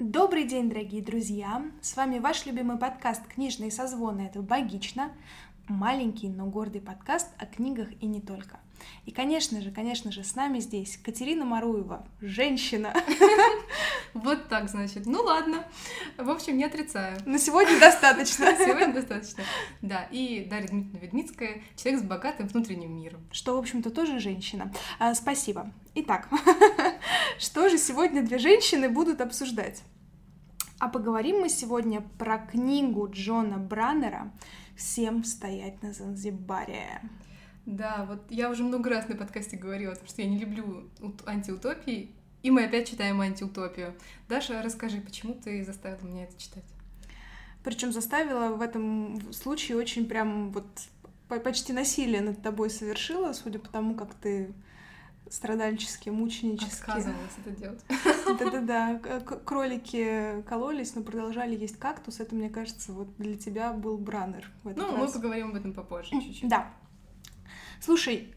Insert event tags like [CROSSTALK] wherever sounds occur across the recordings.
Добрый день, дорогие друзья! С вами ваш любимый подкаст «Книжные созвоны» — это «Богично», маленький, но гордый подкаст о книгах и не только. И, конечно же, конечно же, с нами здесь Катерина Маруева, женщина. [LAUGHS] Вот так, значит. Ну ладно. В общем, не отрицаю. На сегодня достаточно. [LAUGHS] Сегодня достаточно. Да, и Дарья Дмитриевна Ведмицкая, человек с богатым внутренним миром. Что, в общем-то, тоже женщина. А, спасибо. Итак, [LAUGHS] что же сегодня две женщины будут обсуждать? А поговорим мы сегодня про книгу Джона Браннера «Всем стоять на Занзибаре». Да, вот я уже много раз на подкасте говорила, что я не люблю антиутопии, и мы опять читаем антиутопию. Даша, расскажи, почему ты заставила меня это читать? Причем заставила в этом случае очень прям вот почти насилие над тобой совершила, судя по тому, как ты страдальчески, мученически. Отказывалась это делать. Да-да-да. Кролики кололись, но продолжали есть кактус. Это, мне кажется, вот для тебя был браннер. Ну, мы поговорим об этом попозже чуть-чуть. Да. Слушай,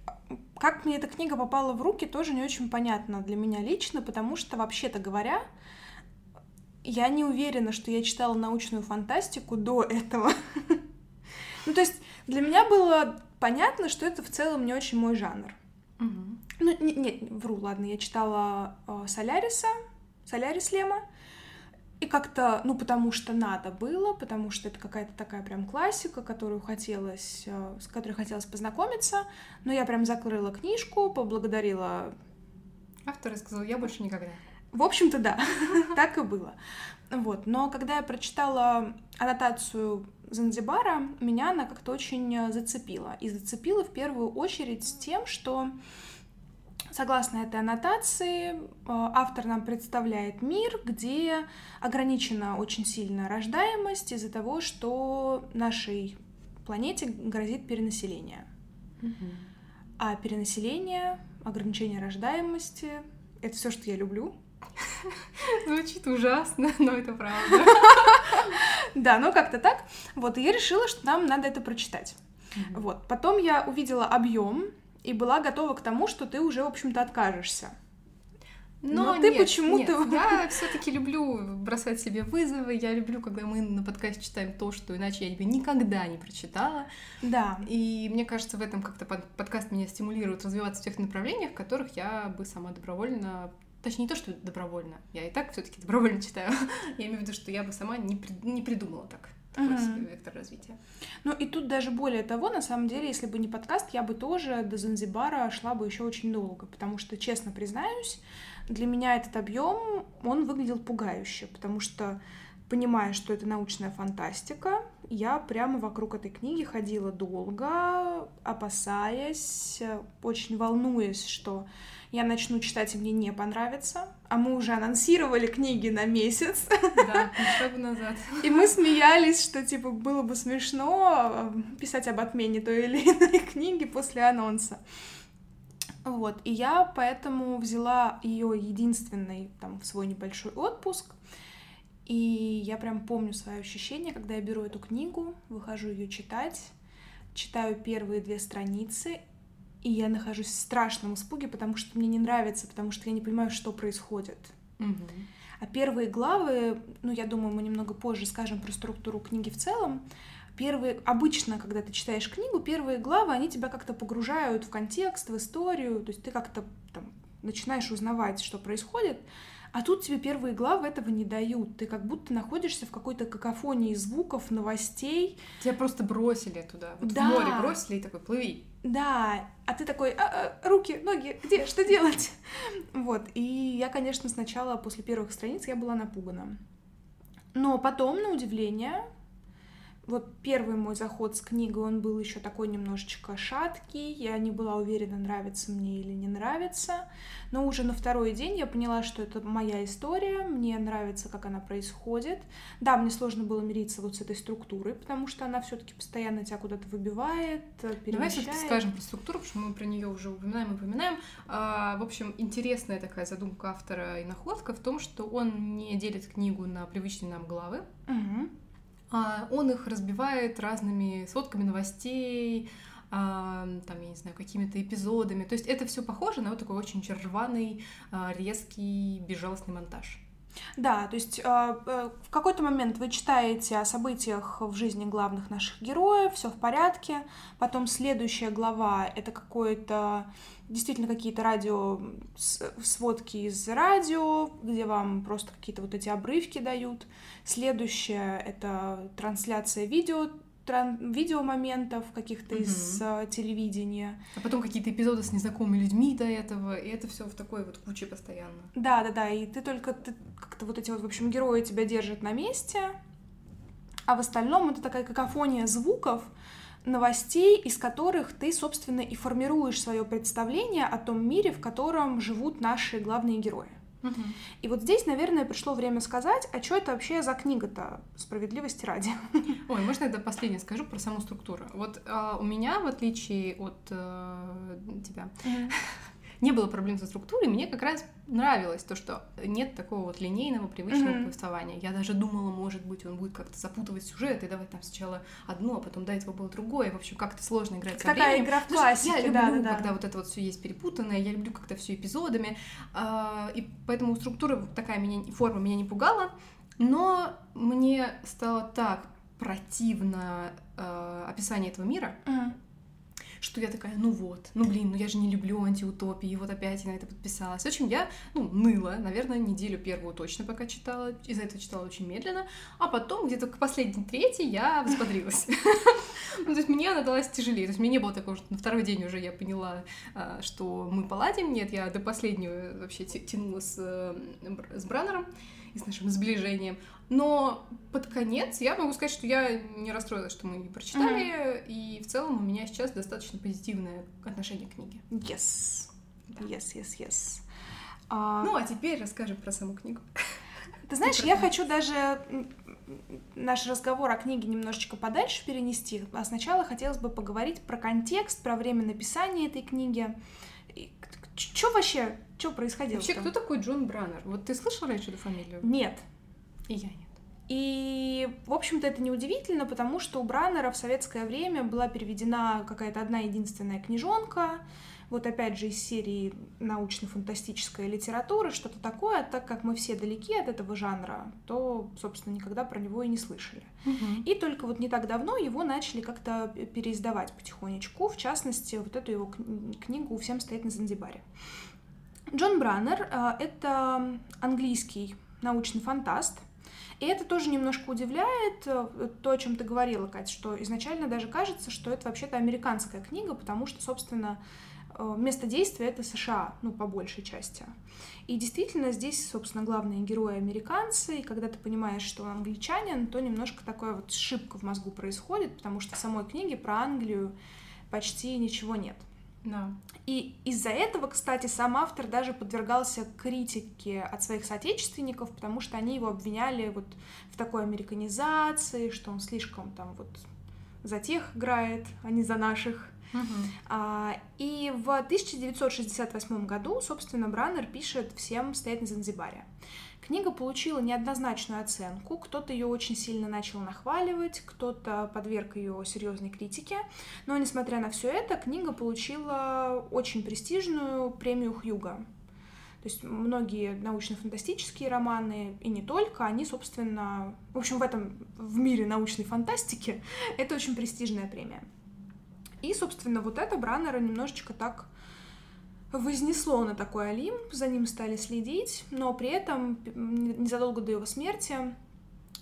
как мне эта книга попала в руки, тоже не очень понятно для меня лично, потому что, вообще-то говоря, я не уверена, что я читала научную фантастику до этого. [LAUGHS] Ну, то есть для меня было понятно, что это в целом не очень мой жанр. Ну, нет, вру, ладно, я читала э, Соляриса, Солярис Лема, и как-то, ну, потому что надо было, потому что это какая-то такая прям классика, которую хотелось, э, с которой хотелось познакомиться. Но я прям закрыла книжку, поблагодарила... Автор сказал, я больше никогда. В общем-то, да, [LAUGHS] так и было. Вот. Но когда я прочитала аннотацию Занзибара, меня она как-то очень зацепила. И зацепила в первую очередь тем, что Согласно этой аннотации, э, автор нам представляет мир, где ограничена очень сильно рождаемость из-за того, что нашей планете грозит перенаселение. Угу. А перенаселение, ограничение рождаемости — это все, что я люблю. [LAUGHS] Звучит ужасно, но это правда. [LAUGHS] Да, ну как-то так. Вот, и я решила, что нам надо это прочитать. Вот. Потом я увидела объем и была готова к тому, что ты уже, в общем-то, откажешься. Но, Но ты почему-то... Я [LAUGHS] все-таки люблю бросать себе вызовы. Я люблю, когда мы на подкасте читаем то, что иначе я бы никогда не прочитала. Да. И мне кажется, в этом как-то подкаст меня стимулирует развиваться в тех направлениях, в которых я бы сама добровольно Точнее, не то, что добровольно. Я и так все-таки добровольно читаю. [LAUGHS] я имею в виду, что я бы сама не, при... не придумала так такой mm-hmm. себе вектор развития. Ну и тут даже более того, на самом деле, если бы не подкаст, я бы тоже до Занзибара шла бы еще очень долго, потому что, честно признаюсь, для меня этот объем, он выглядел пугающе, потому что понимая, что это научная фантастика, я прямо вокруг этой книги ходила долго, опасаясь, очень волнуясь, что я начну читать, и мне не понравится. А мы уже анонсировали книги на месяц. Да, шаг назад. И мы смеялись, что, типа, было бы смешно э, писать об отмене той или иной [LAUGHS] книги после анонса. Вот, и я поэтому взяла ее единственный, там, в свой небольшой отпуск, и я прям помню свои ощущения, когда я беру эту книгу, выхожу ее читать, читаю первые две страницы, и я нахожусь в страшном испуге, потому что мне не нравится, потому что я не понимаю, что происходит. Угу. А первые главы, ну, я думаю, мы немного позже скажем про структуру книги в целом. Первые, обычно, когда ты читаешь книгу, первые главы, они тебя как-то погружают в контекст, в историю, то есть ты как-то там начинаешь узнавать, что происходит, а тут тебе первые главы этого не дают. Ты как будто находишься в какой-то какофонии звуков, новостей. Тебя просто бросили туда. Вот да. в море бросили и такой, плыви. Да, а ты такой, а, а, руки, ноги, где, что делать? [LAUGHS] Вот, и я, конечно, сначала после первых страниц я была напугана. Но потом, на удивление, вот первый мой заход с книгой, он был еще такой немножечко шаткий, я не была уверена, нравится мне или не нравится, но уже на второй день я поняла, что это моя история, мне нравится, как она происходит. Да, мне сложно было мириться вот с этой структурой, потому что она все-таки постоянно тебя куда-то выбивает, перемещает. Давай все-таки скажем про структуру, потому что мы про нее уже упоминаем и упоминаем. А, в общем, интересная такая задумка автора и находка в том, что он не делит книгу на привычные нам главы, угу он их разбивает разными сводками новостей, а, там, я не знаю, какими-то эпизодами. То есть это все похоже на вот такой очень рваный, а, резкий, безжалостный монтаж. Да, то есть э, э, в какой-то момент вы читаете о событиях в жизни главных наших героев, все в порядке. Потом следующая глава это какое-то действительно какие-то радио сводки из радио, где вам просто какие-то вот эти обрывки дают. Следующее это трансляция видео видеомоментов каких-то угу. из uh, телевидения. А потом какие-то эпизоды с незнакомыми людьми до этого, и это все в такой вот куче постоянно. Да, да, да, и ты только ты, как-то вот эти вот, в общем, герои тебя держат на месте, а в остальном это такая какофония звуков, новостей, из которых ты, собственно, и формируешь свое представление о том мире, в котором живут наши главные герои. Угу. И вот здесь, наверное, пришло время сказать, а что это вообще за книга-то справедливости ради? Ой, можно я последнее скажу про саму структуру? Вот а, у меня, в отличие от э, тебя, угу не было проблем со структурой, мне как раз нравилось то, что нет такого вот линейного привычного mm-hmm. повествования. Я даже думала, может быть, он будет как-то запутывать сюжет и давать там сначала одно, а потом до этого было другое. В общем, как-то сложно играть Такая временем. игра в классике, Я люблю, да, да, когда вот это вот все есть перепутанное, я люблю как-то все эпизодами, а, и поэтому структура такая меня, форма меня не пугала, но мне стало так противно э, описание этого мира, mm-hmm что я такая, ну вот, ну блин, ну я же не люблю антиутопии, вот опять я на это подписалась. В общем, я, ну, ныла, наверное, неделю первую точно пока читала, из-за этого читала очень медленно, а потом где-то к последней третьей я взбодрилась. [LAUGHS] Ну, то есть мне она далась тяжелее, то есть мне не было такого, что на второй день уже я поняла, а, что мы поладим, нет, я до последнего вообще тянула с, э, с Браннером и с нашим сближением. Но под конец я могу сказать, что я не расстроилась, что мы ее прочитали, mm-hmm. и в целом у меня сейчас достаточно позитивное отношение к книге. Yes. Yes, yes, yes. А... Ну, а теперь расскажем про саму книгу. Ты знаешь, я хочу даже наш разговор о книге немножечко подальше перенести, а сначала хотелось бы поговорить про контекст, про время написания этой книги. Что вообще, что происходило? Вообще, кто такой Джон Браннер? Вот ты слышал раньше эту фамилию? Нет. И я нет. И, в общем-то, это неудивительно, потому что у Браннера в советское время была переведена какая-то одна единственная книжонка, вот опять же из серии научно-фантастическая литература, что-то такое, так как мы все далеки от этого жанра, то, собственно, никогда про него и не слышали. Угу. И только вот не так давно его начали как-то переиздавать потихонечку, в частности, вот эту его книгу «Всем стоит на Занзибаре». Джон Браннер — это английский научный фантаст — и это тоже немножко удивляет, э, то, о чем ты говорила, Катя, что изначально даже кажется, что это вообще-то американская книга, потому что, собственно, э, место действия это США, ну, по большей части. И действительно, здесь, собственно, главные герои американцы, и когда ты понимаешь, что он англичанин, то немножко такая вот шибка в мозгу происходит, потому что в самой книге про Англию почти ничего нет. Да. И из-за этого, кстати, сам автор даже подвергался критике от своих соотечественников, потому что они его обвиняли вот в такой американизации, что он слишком там вот за тех играет, а не за наших. Угу. А, и в 1968 году, собственно, Браннер пишет «Всем стоять на Занзибаре». Книга получила неоднозначную оценку, кто-то ее очень сильно начал нахваливать, кто-то подверг ее серьезной критике, но несмотря на все это, книга получила очень престижную премию Хьюга. То есть многие научно-фантастические романы, и не только, они, собственно, в общем, в этом, в мире научной фантастики, [LAUGHS] это очень престижная премия. И, собственно, вот это Браннера немножечко так вознесло на такой Олимп, за ним стали следить, но при этом незадолго до его смерти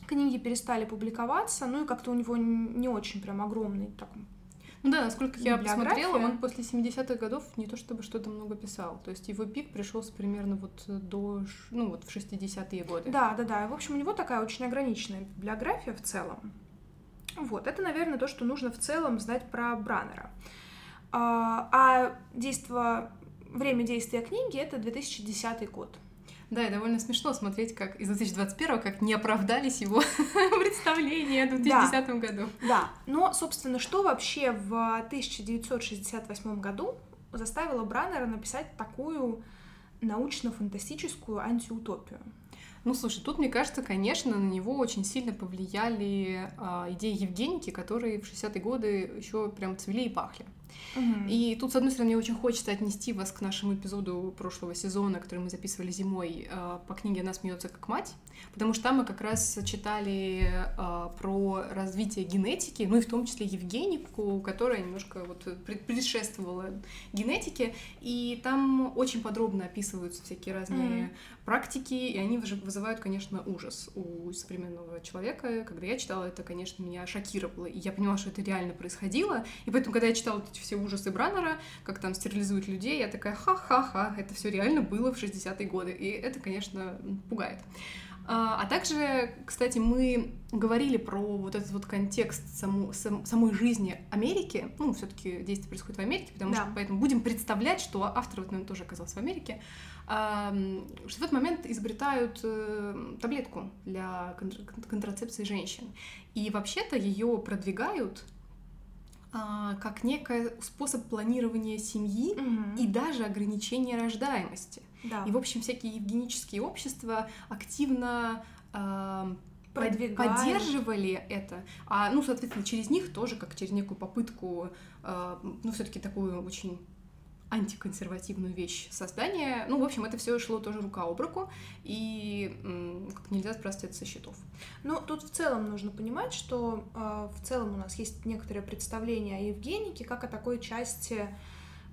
книги перестали публиковаться, ну и как-то у него не очень прям огромный такой ну да, насколько я посмотрела, он после 70-х годов не то чтобы что-то много писал. То есть его пик пришелся примерно вот до, ну вот в 60-е годы. Да, да, да. В общем, у него такая очень ограниченная библиография в целом. Вот, это, наверное, то, что нужно в целом знать про Браннера. А, а действо время действия книги — это 2010 год. Да, и довольно смешно смотреть, как из 2021 как не оправдались его [LAUGHS] представления в 2010 да, году. Да, но, собственно, что вообще в 1968 году заставило Браннера написать такую научно-фантастическую антиутопию? Ну, слушай, тут, мне кажется, конечно, на него очень сильно повлияли э, идеи Евгеники, которые в 60-е годы еще прям цвели и пахли. Угу. И тут, с одной стороны, мне очень хочется отнести вас к нашему эпизоду прошлого сезона, который мы записывали зимой э, по книге «Она смеется как мать», потому что там мы как раз читали э, про развитие генетики, ну и в том числе Евгенику, которая немножко вот предшествовала генетике, и там очень подробно описываются всякие разные mm практики, и они вызывают, конечно, ужас у современного человека. Когда я читала это, конечно, меня шокировало, и я поняла, что это реально происходило, и поэтому, когда я читала эти все ужасы Браннера, как там стерилизуют людей, я такая, ха-ха-ха, это все реально было в 60-е годы, и это, конечно, пугает. А, а также, кстати, мы говорили про вот этот вот контекст саму, сам, самой жизни Америки. Ну, все-таки действие происходит в Америке, потому да. что поэтому будем представлять, что автор, вот, наверное, тоже оказался в Америке, что в этот момент изобретают э, таблетку для контрацепции женщин. И вообще-то ее продвигают как некий способ планирования семьи угу. и даже ограничения рождаемости. Да. И, в общем, всякие евгенические общества активно э, поддерживали это. А, ну, соответственно, через них тоже, как через некую попытку, э, ну, все-таки такую очень антиконсервативную вещь создания. Ну, в общем, это все шло тоже рука об руку, и как нельзя сбрасывать со счетов. Ну, тут в целом нужно понимать, что э, в целом у нас есть некоторое представление о Евгенике как о такой части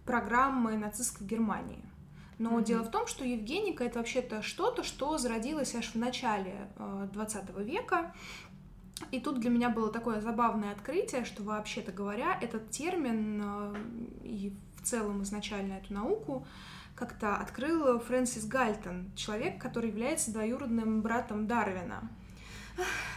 программы нацистской Германии. Но mm-hmm. дело в том, что Евгеника это вообще-то что-то, что зародилось аж в начале э, 20 века. И тут для меня было такое забавное открытие, что вообще-то говоря, этот термин э, и целом изначально эту науку как-то открыл Фрэнсис Гальтон, человек, который является двоюродным братом Дарвина.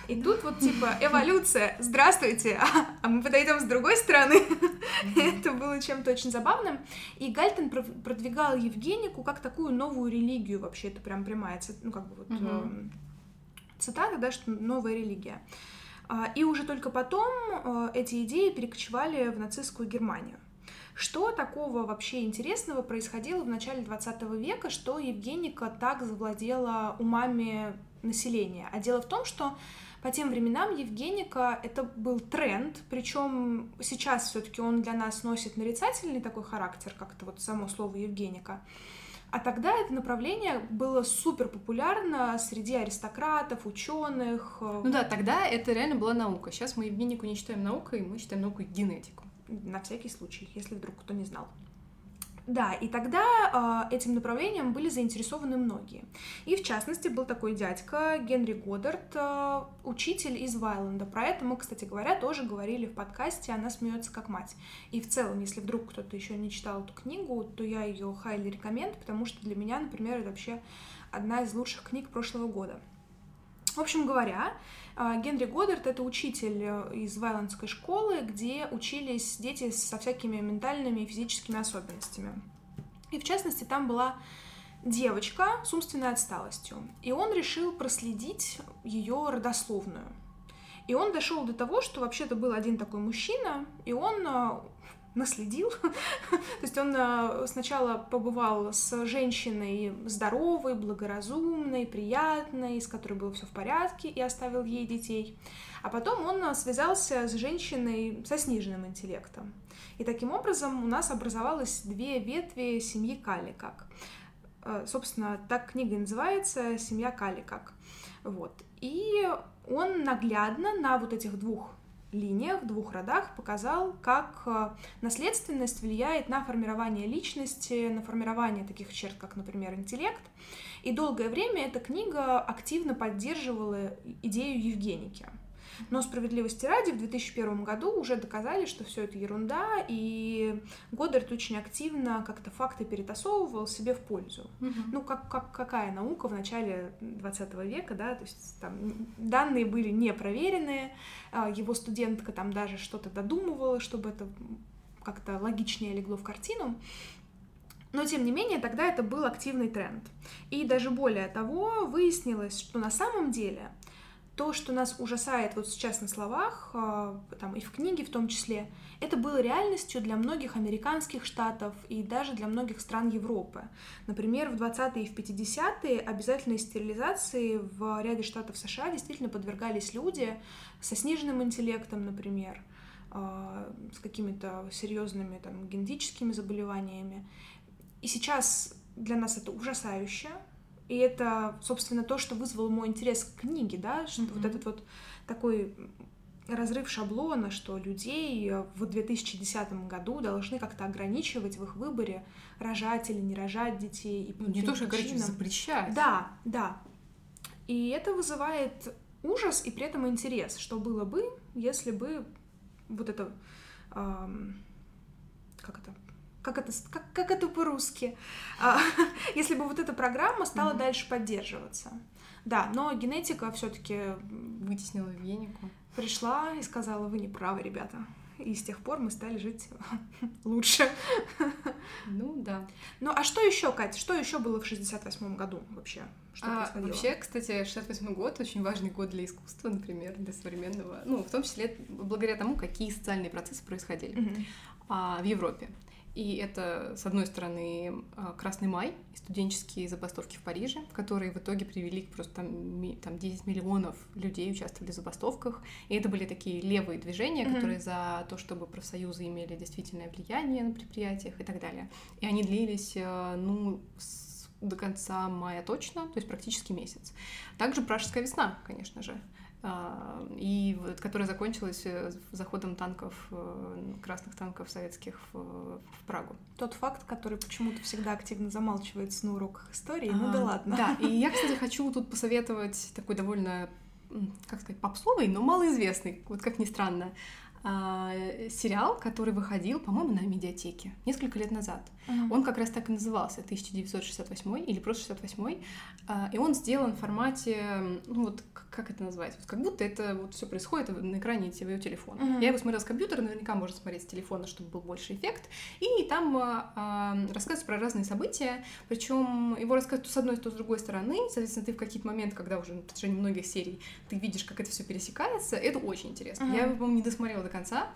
И тут вот типа [LAUGHS] эволюция, здравствуйте, а мы подойдем с другой стороны. [LAUGHS] Это было чем-то очень забавным. И Гальтон продвигал Евгенику как такую новую религию вообще, это прям прямая, ну как бы вот эм, цитата, да, что новая религия. А, и уже только потом э, эти идеи перекочевали в нацистскую Германию. Что такого вообще интересного происходило в начале 20 века, что Евгеника так завладела умами населения? А дело в том, что по тем временам Евгеника это был тренд, причем сейчас все-таки он для нас носит нарицательный такой характер, как-то вот само слово Евгеника. А тогда это направление было супер популярно среди аристократов, ученых. Э, ну да, тогда это реально была наука. Сейчас мы Евгенику не считаем наукой, мы считаем наукой генетику на всякий случай, если вдруг кто не знал. Да, и тогда э, этим направлением были заинтересованы многие. И в частности был такой дядька Генри Годдард, э, учитель из Вайленда. Про это мы, кстати говоря, тоже говорили в подкасте «Она смеется как мать». И в целом, если вдруг кто-то еще не читал эту книгу, то я ее хайли рекоменд, потому что для меня, например, это вообще одна из лучших книг прошлого года. В общем говоря, Генри Годдард — это учитель э, из Вайландской школы, где учились дети со всякими ментальными и физическими особенностями. И в частности, там была девочка с умственной отсталостью. И он решил проследить ее родословную. И он дошел до того, что вообще-то был один такой мужчина, и он э, наследил. [LAUGHS] То есть он э, сначала побывал с женщиной здоровой, благоразумной, приятной, с которой было все в порядке, и оставил ей детей. А потом он э, связался с женщиной со сниженным интеллектом. И таким образом у нас образовалось две ветви семьи Каликак. Э, собственно, так книга и называется «Семья Каликак». Вот. И он наглядно на вот этих двух линиях, двух родах показал, как э, наследственность влияет на формирование личности, на формирование таких черт, как, например, интеллект. И долгое время эта книга активно поддерживала идею Евгеники. Но справедливости ради, в 2001 году уже доказали, что все это ерунда, и Годдард очень активно как-то факты перетасовывал себе в пользу. Угу. Ну, как, как какая наука в начале 20 века, да, то есть там данные были не проверенные, а, его студентка там даже что-то додумывала, чтобы это как-то логичнее легло в картину. Но, тем не менее, тогда это был активный тренд. И даже более того, выяснилось, что на самом деле то, что нас ужасает вот сейчас на словах, а, там и в книге в том числе, это было реальностью для многих американских штатов и даже для многих стран Европы. Например, в 20-е и в 50-е обязательной стерилизации в ряде штатов США действительно подвергались люди со сниженным интеллектом, например, э, с какими-то серьезными там генетическими заболеваниями. И сейчас для нас это ужасающе. И это, собственно, то, что вызвало мой интерес к книге, да, что mm-hmm. вот этот вот такой разрыв шаблона, что людей в 2010 году должны как-то ограничивать в их выборе, рожать или не рожать детей. И ну, не то, что ограничивать, запрещать. Да, да. И это вызывает ужас и при этом интерес, что было бы, если бы вот это... Эм, как это? Как это, как, как это по-русски? А, [LAUGHS] если бы вот эта программа стала mm-hmm. дальше поддерживаться. Да, но генетика все-таки вытеснила Евгенику. Пришла и сказала: вы не правы, ребята. И с тех пор мы стали жить [LAUGHS] лучше. Ну да. Ну а что еще, Катя, что еще было в 68 году вообще? Что а, происходило? Вообще, кстати, 68 год очень важный год для искусства, например, для современного. Ну, в том числе благодаря тому, какие социальные процессы происходили mm-hmm. а, в Европе. И это, с одной стороны, а, Красный май и студенческие забастовки в Париже, которые в итоге привели к просто там, там 10 миллионов людей участвовали в забастовках. И это были такие левые движения, mm-hmm. которые за то, чтобы профсоюзы имели действительное влияние на предприятиях и так далее. И они длились, э, ну, с, до конца мая точно, то есть практически месяц. Также Пражская весна, конечно же. А, и вот, которая закончилась э, заходом танков, э, красных танков советских в, в Прагу. Тот факт, который почему-то всегда активно замалчивается на уроках истории, ну а, да ладно. Да, и я, кстати, [LAUGHS] хочу тут посоветовать такой довольно, как сказать, попсовый, но малоизвестный, вот как ни странно, а, сериал, который выходил, по-моему, на медиатеке несколько лет назад. Uh-huh. Он как раз так и назывался 1968 или просто 68 а, и он сделан в формате, ну вот как это назвать, вот как будто это вот все происходит на экране твоего телефона. Uh-huh. Я его смотрела с компьютера, наверняка можно смотреть с телефона, чтобы был больше эффект. И там а, а, рассказывают про разные события, причем его рассказывают то с одной, то с другой стороны. Соответственно, ты в какие-то моменты, когда уже на протяжении многих серий ты видишь, как это все пересекается, это очень интересно. Uh-huh. Я его, по-моему, не досмотрела до конца,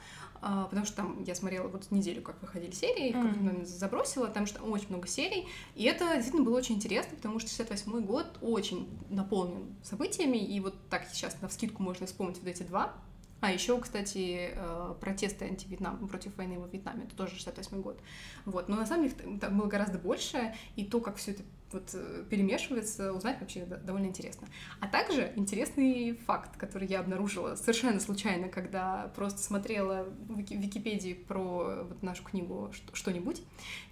потому что там я смотрела вот неделю, как выходили серии, в какой-то момент забросила, там что очень много серий, и это действительно было очень интересно, потому что 68-й год очень наполнен событиями, и вот так сейчас на вскидку можно вспомнить вот эти два, а еще, кстати, э, протесты анти-Вьетнам, против войны во Вьетнаме, это тоже 68 год. Вот. Но на самом деле там было гораздо больше, и то, как все это вот э, перемешивается, узнать вообще довольно интересно. А также интересный факт, который я обнаружила совершенно случайно, когда просто смотрела в Википедии про вот нашу книгу что-нибудь,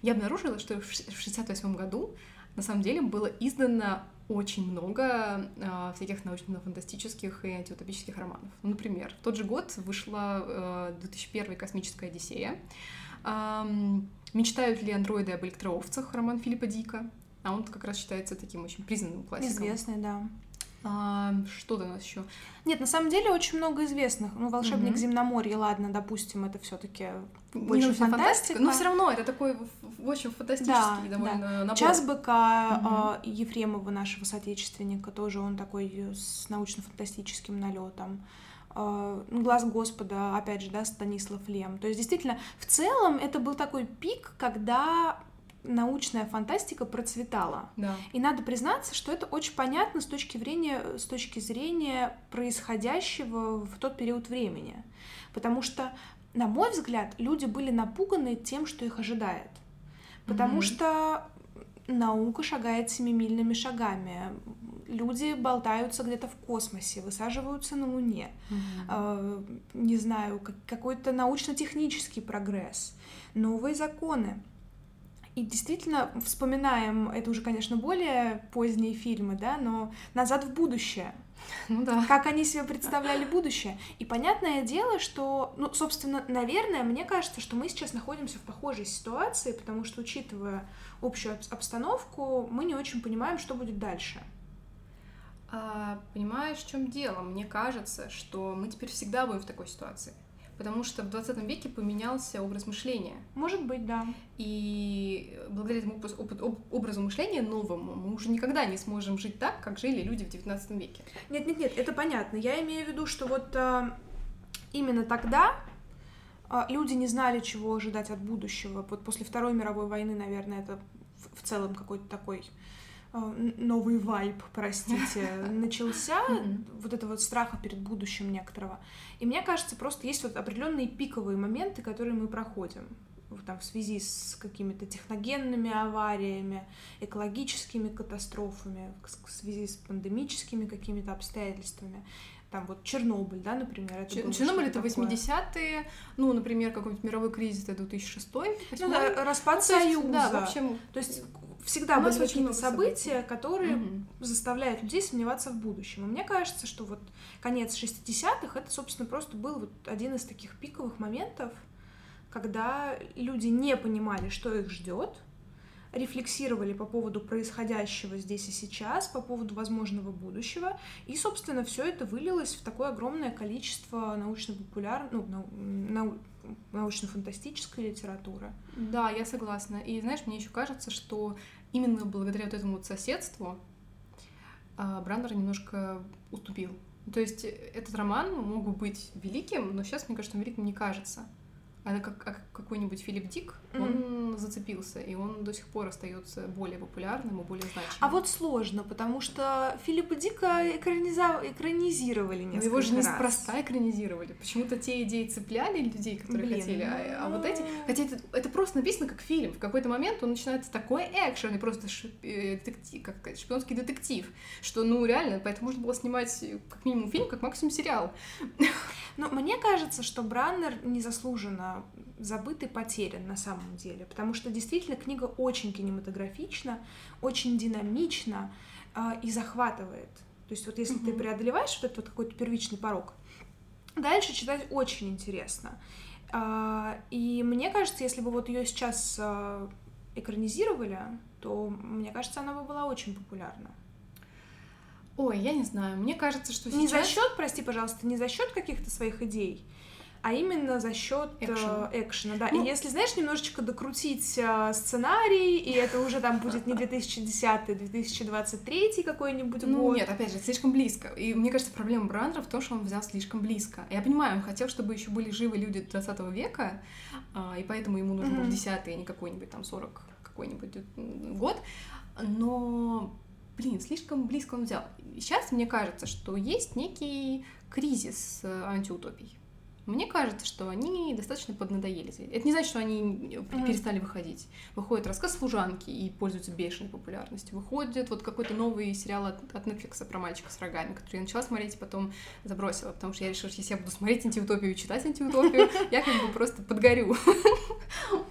я обнаружила, что в 68 году на самом деле было издано очень много э, всяких научно-фантастических и антиутопических романов. Ну, например, в тот же год вышла э, 2001 «Космическая Одиссея», «Мечтают ли андроиды об электроовцах» роман Филиппа Дика, а он как раз считается таким очень признанным классиком. Известный, да. А, что у нас еще? Нет, на самом деле очень много известных. Ну, волшебник угу. земноморья, ладно, допустим, это все-таки больше не фантастика. фантастика. Но все равно это такой очень фантастический да, довольно да. набор. Час быка угу. Ефремова, нашего соотечественника, тоже он такой с научно-фантастическим налетом. Ну, глаз Господа, опять же, да, Станислав Лем. То есть, действительно, в целом это был такой пик, когда научная фантастика процветала. Да. И надо признаться, что это очень понятно с точки зрения, с точки зрения происходящего в тот период времени. Потому что, на мой взгляд, люди были напуганы тем, что их ожидает. Потому mm-hmm. что наука шагает семимильными шагами. Люди болтаются где-то в космосе, высаживаются на Луне. Mm-hmm. Не знаю, какой-то научно-технический прогресс, новые законы. И действительно вспоминаем, это уже, конечно, более поздние фильмы, да, но «Назад в будущее». Ну да. Как они себе представляли будущее. И понятное дело, что, ну, собственно, наверное, мне кажется, что мы сейчас находимся в похожей ситуации, потому что, учитывая общую обстановку, мы не очень понимаем, что будет дальше. А, понимаешь, в чем дело? Мне кажется, что мы теперь всегда будем в такой ситуации потому что в 20 веке поменялся образ мышления. Может быть, да. И благодаря этому образу мышления новому мы уже никогда не сможем жить так, как жили люди в 19 веке. Нет, нет, нет, это понятно. Я имею в виду, что вот а, именно тогда а, люди не знали, чего ожидать от будущего. Вот после Второй мировой войны, наверное, это в целом какой-то такой новый вайб, простите, [LAUGHS] начался, вот это вот страха перед будущим некоторого. И мне кажется, просто есть вот определенные пиковые моменты, которые мы проходим там, в связи с какими-то техногенными авариями, экологическими катастрофами, в связи с пандемическими какими-то обстоятельствами. Там вот Чернобыль, да, например. Это Чер- Чернобыль это 80-е, ну, например, какой-нибудь мировой кризис это 2006 Ну да, распад ну, Союза. Да, в общем, то есть всегда были какие-то события, событий. которые угу. заставляют людей сомневаться в будущем. И мне кажется, что вот конец 60-х это, собственно, просто был вот один из таких пиковых моментов, когда люди не понимали, что их ждет, рефлексировали по поводу происходящего здесь и сейчас, по поводу возможного будущего, и, собственно, все это вылилось в такое огромное количество научно-популярной, ну, нау научно-фантастической литературы. Да, я согласна. И знаешь, мне еще кажется, что именно благодаря вот этому вот соседству а, Брандер немножко уступил. То есть этот роман мог бы быть великим, но сейчас, мне кажется, он великим не кажется а как, как какой-нибудь Филипп Дик, mm-hmm. он зацепился, и он до сих пор остается более популярным и более значимым. А вот сложно, потому что Филиппа Дика экраниза... экранизировали несколько Но его же неспроста экранизировали. Почему-то те идеи цепляли людей, которые Блин, хотели, а, а вот эти... Хотя это, это просто написано как фильм. В какой-то момент он начинается такой экшен и просто шип... Э, детектив, как сказать, шпионский детектив, что, ну, реально, поэтому можно было снимать как минимум фильм, как максимум сериал. Но мне кажется, что Браннер незаслуженно забыт и потерян на самом деле, потому что действительно книга очень кинематографична, очень динамична э, и захватывает. То есть вот если mm-hmm. ты преодолеваешь вот этот вот какой-то первичный порог, дальше читать очень интересно. Э, и мне кажется, если бы вот ее сейчас э, экранизировали, то мне кажется, она бы была очень популярна. Ой, я не знаю. Мне кажется, что сейчас... Не за счет, прости, пожалуйста, не за счет каких-то своих идей, а именно за счет экшена. Э, экшена да. Ну, и если, знаешь, немножечко докрутить э, сценарий, и это уже там будет не 2010-2023 какой-нибудь ну, год. Нет, опять же, слишком близко. И мне кажется, проблема Брандера в том, что он взял слишком близко. Я понимаю, он хотел, чтобы еще были живы люди 20 века, э, и поэтому ему нужен был 10 а не какой-нибудь там 40 какой-нибудь год. Но блин, слишком близко он взял. Сейчас мне кажется, что есть некий кризис э, антиутопий. Мне кажется, что они достаточно поднадоели. Это не значит, что они перестали выходить. Выходит рассказ служанки и пользуются бешеной популярностью. Выходит вот какой-то новый сериал от, от Netflix про мальчика с рогами, который я начала смотреть и потом забросила, потому что я решила, что если я буду смотреть антиутопию и читать антиутопию, [LAUGHS] я как бы просто подгорю. [LAUGHS]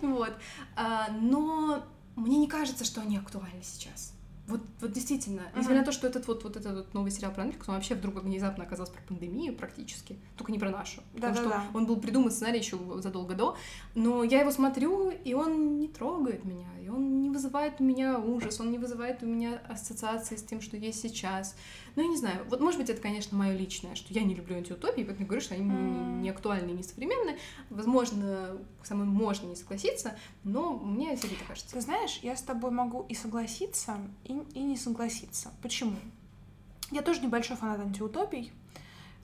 Вот. А, но мне не кажется, что они актуальны сейчас. Вот, вот действительно, uh-huh. несмотря на то, что этот вот, вот этот вот новый сериал про Netflix, он вообще вдруг внезапно оказался про пандемию практически, только не про нашу. Да, потому да, что да. он был придуман сценарий еще задолго до, но я его смотрю, и он не трогает меня, и он вызывает у меня ужас, он не вызывает у меня ассоциации с тем, что есть сейчас. Ну, я не знаю, вот может быть это, конечно, мое личное, что я не люблю антиутопии, поэтому говорю, что они mm. не актуальны, не современны. Возможно, со мной можно не согласиться, но мне все это кажется. Ты знаешь, я с тобой могу и согласиться, и, и не согласиться. Почему? Я тоже небольшой фанат антиутопий,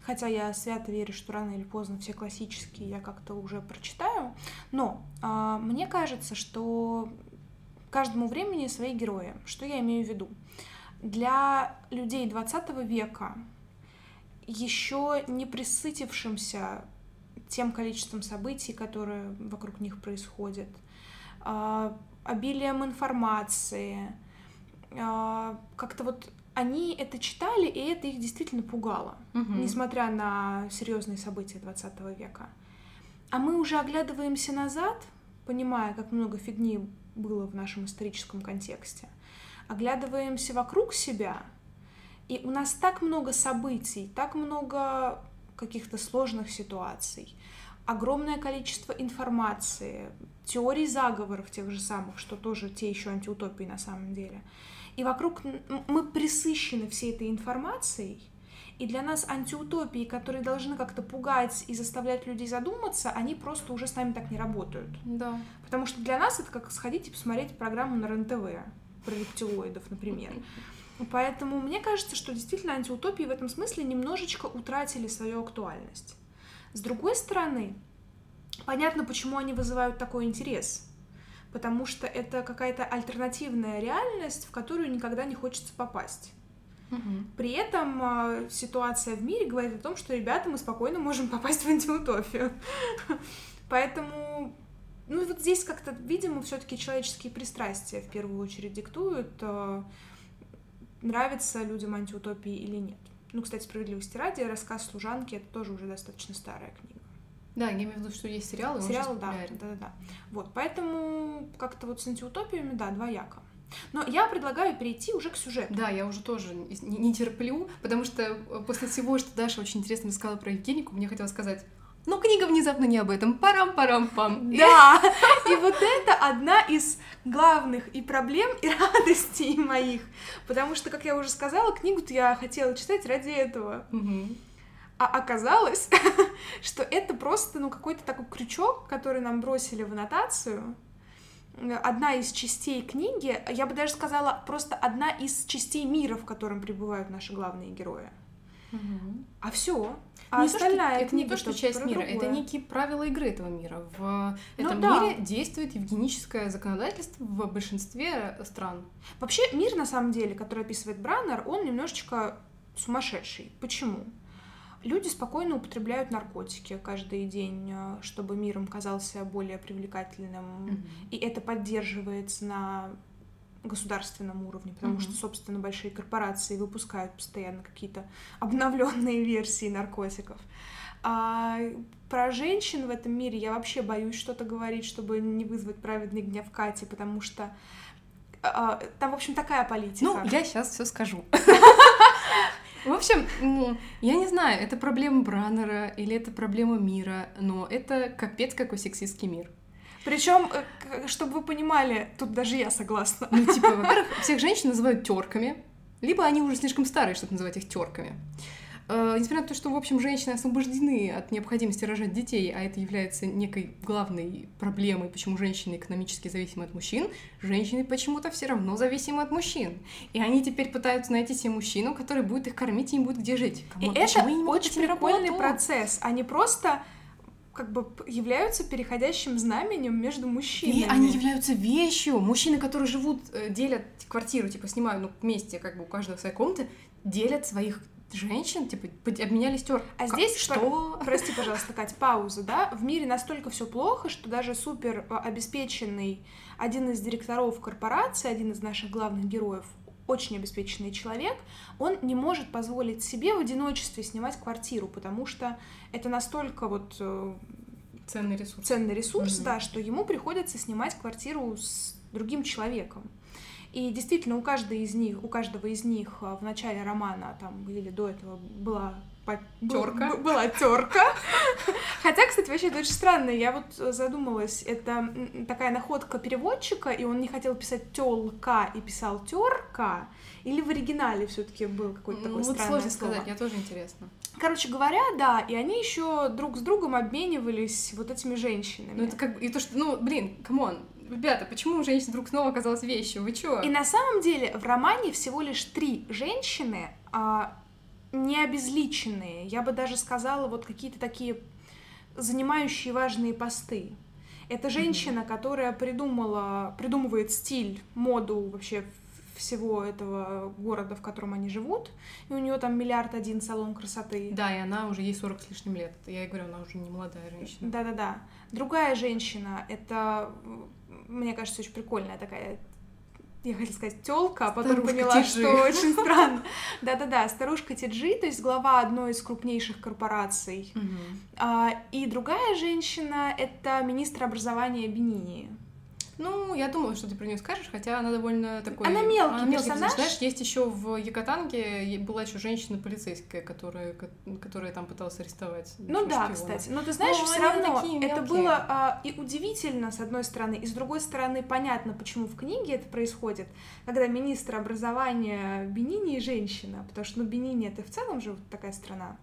хотя я свято верю, что рано или поздно все классические я как-то уже прочитаю, но а, мне кажется, что каждому времени свои герои. Что я имею в виду? для людей 20 века, еще не присытившимся тем количеством событий, которые вокруг них происходят, а, обилием информации, а, как-то вот они это читали, и это их действительно пугало, угу. несмотря на серьезные события 20 века. А мы уже оглядываемся назад, понимая, как много фигни было в нашем историческом контексте оглядываемся вокруг себя, и у нас так много событий, так много каких-то сложных ситуаций, огромное количество информации, теорий заговоров тех же самых, что тоже те еще антиутопии на самом деле. И вокруг мы присыщены всей этой информацией, и для нас антиутопии, которые должны как-то пугать и заставлять людей задуматься, они просто уже с нами так не работают. Да. Потому что для нас это как сходить и посмотреть программу на РЕН-ТВ про рептилоидов, например. Поэтому мне кажется, что действительно антиутопии в этом смысле немножечко утратили свою актуальность. С другой стороны, понятно, почему они вызывают такой интерес. потому что это какая-то альтернативная реальность, в которую никогда не хочется попасть. При этом а, ситуация в мире говорит о том, что, ребята, мы спокойно можем [LAUGHS] попасть в антиутопию. Поэтому, ну вот здесь как-то, видимо, все-таки человеческие пристрастия в первую очередь диктуют, а, нравится людям антиутопии или нет. Ну, кстати, справедливости ради, рассказ служанки это тоже уже достаточно старая книга. Да, я имею в виду, что есть сериалы, он Сериал, сейчас да, да, да, да. Вот, поэтому как-то вот с антиутопиями, да, двояко. Но я предлагаю перейти уже к сюжету. Да, я уже тоже не, не терплю, потому что э, после всего, что Даша очень интересно рассказала про Евгенику, мне хотелось сказать, но книга внезапно не об этом. Парам-парам-пам. Да, [LAUGHS] и вот это одна из главных и проблем, и радостей моих. Потому что, как я уже сказала, книгу-то я хотела читать ради этого. А оказалось, [LAUGHS] что это просто, ну, какой-то такой крючок, который нам бросили в аннотацию. Одна из частей книги, я бы даже сказала, просто одна из частей мира, в котором пребывают наши главные герои. Мгм. А все. А Не то, что- остальная это не то, что часть мира, это другое. некие правила игры этого мира. В этом да. мире действует евгеническое законодательство в большинстве стран. Вообще мир, на самом деле, который описывает Браннер, он немножечко сумасшедший. Почему? Люди спокойно употребляют наркотики каждый день, э, чтобы мир им казался более привлекательным. И это поддерживается на государственном уровне, потому Мгм. что, собственно, большие корпорации выпускают постоянно какие-то обновленные версии наркотиков. А про женщин в этом мире я вообще боюсь что-то говорить, чтобы не вызвать праведный гнев Кати, потому что а, там, в общем, такая политика. Ну, я сейчас все скажу. [LAUGHS] В общем, я не знаю, это проблема Браннера или это проблема мира, но это капец какой сексистский мир. Причем, чтобы вы понимали, тут даже я согласна. Ну, типа, во-первых, [LAUGHS] всех женщин называют терками, либо они уже слишком старые, чтобы называть их терками. Э, Несмотря на то, что, в общем, женщины освобождены от необходимости рожать детей, а это является некой главной проблемой, почему женщины экономически зависимы от мужчин, женщины почему-то все равно зависимы от мужчин. И они теперь пытаются найти себе мужчину, который будет их кормить и им будет где жить. И come on, это не очень прикольный работу? процесс. Они просто как бы являются переходящим знаменем между мужчинами. И они являются вещью. Мужчины, которые живут, э, делят квартиру, типа снимают ну, вместе, как бы у каждого своя комната, делят своих женщин, типа, обменялись тер. А Как- здесь что? [LAUGHS] Прости, пожалуйста, Кать, паузу, да? В мире настолько все плохо, что даже супер э, обеспеченный один из директоров корпорации, один из наших главных героев, очень обеспеченный человек, он не может позволить себе в одиночестве снимать квартиру, потому что это настолько вот э, Ценный ресурс. ценный ресурс, Мгм. да, что ему приходится снимать квартиру с другим человеком. И действительно, у каждой из них, у каждого из них а, в начале романа там или до этого была Тёрка. б- была терка. [LAUGHS] Хотя, кстати, вообще это очень странно. Я вот э, задумалась, это такая находка переводчика, и он не хотел писать тёлка и писал терка, или в оригинале все-таки был какой-то Ну, такой вот странное сложно слово. сказать, мне тоже интересно. Короче говоря, да, и они еще друг с другом обменивались вот этими женщинами. Ну, это как бы, и то, что, ну, блин, come on, ребята, почему у женщин вдруг снова оказалась вещью? Вы чё? И на самом деле в романе всего лишь три женщины, а, не обезличенные, я бы даже сказала, вот какие-то такие занимающие важные посты. Это женщина, которая придумала, придумывает стиль, моду вообще всего этого города, в котором они живут, и у нее там миллиард один салон красоты. Да, и она уже ей 40 с лишним лет. Я и говорю, она уже не молодая женщина. Да-да-да. Другая женщина, это, мне кажется, очень прикольная такая, я хотела сказать, тёлка, а потом Старушка поняла, Тиджи. что очень [LAUGHS] странно. Да-да-да, старушка Тиджи, то есть глава одной из крупнейших корпораций. Мгм. А, и другая женщина — это министр образования Бенини. Ну, я думала, что ты про нее скажешь, хотя она довольно такой... Она мелкий персонаж. Знаешь, есть еще в Ятаканге была еще женщина полицейская, которая, ко- которая там пыталась арестовать. Ну нашего да, шпиона. кстати. Но ты знаешь, Ну, все равно это было а, и удивительно, с одной стороны, и с другой стороны, понятно, почему в книге это происходит, когда министр образования Бенинии женщина, потому что, ну, Бениния это в целом же вот такая страна.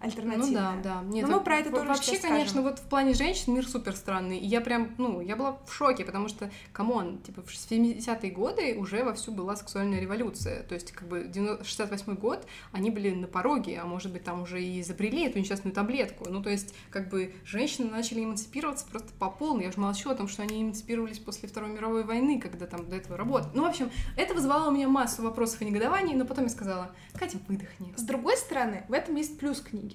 Альтернативная. Ну да, да. Нет, Но мы про это тоже Вообще, конечно, вот в плане женщин мир супер странный. И я прям, ну, я была в шоке, потому что, come on, типа, в 70-е годы уже вовсю была сексуальная революция. То есть, как бы, 68-й год, они были на пороге, а может быть, там уже и изобрели эту несчастную таблетку. Ну, то есть, как бы, женщины начали эмансипироваться просто по полной. Я уже молчу о том, что они эмансипировались после Второй мировой войны, когда там до этого работали. Ну, в общем, это вызвало у меня массу вопросов и негодований, но потом я сказала, Катя, выдохни. С другой стороны, в этом есть плюс книги.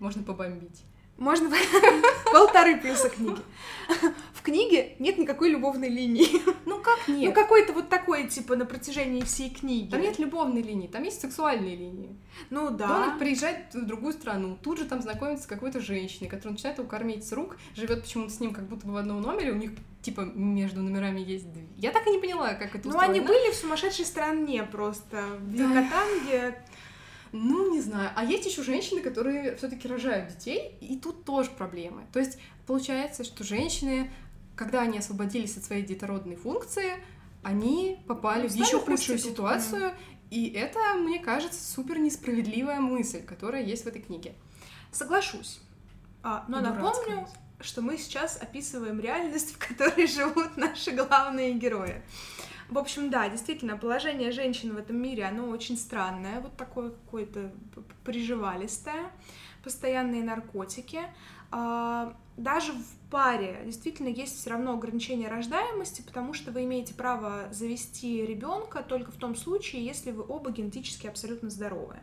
Можно побомбить. Можно [LAUGHS] полторы плюса книги. [LAUGHS] В книге нет никакой любовной линии. [LAUGHS] Ну, как нет? Ну, какой-то вот такой, типа, на протяжении всей книги. Там нет любовной линии, там есть сексуальные линии. Ну да. Домик приезжает в другую страну, тут же там знакомится с какой-то женщиной, которая начинает его кормить с рук, живет почему-то с ним как будто бы в одном номере, у них типа между номерами есть дверь. Я так и не поняла, как это Ну, они были в сумасшедшей стране просто. В Юкатанге. Ну, не знаю. А есть еще женщины, которые все-таки рожают детей, и тут тоже проблемы. То есть получается, что женщины, когда они освободились от своей детородной функции, они попали Ну, в еще худшую ситуацию, и это, мне кажется, супер несправедливая мысль, которая есть в этой книге. Соглашусь. А, но Дурацкая напомню, что мы сейчас описываем реальность, [LAUGHS] в которой живут наши главные герои. В общем, да, действительно, положение женщин в этом мире, оно очень странное, вот такое какое-то приживалистое, постоянные наркотики. А, Даже в паре действительно есть все равно ограничение рождаемости, потому что вы имеете право завести ребенка только в том случае, если вы оба генетически абсолютно здоровы.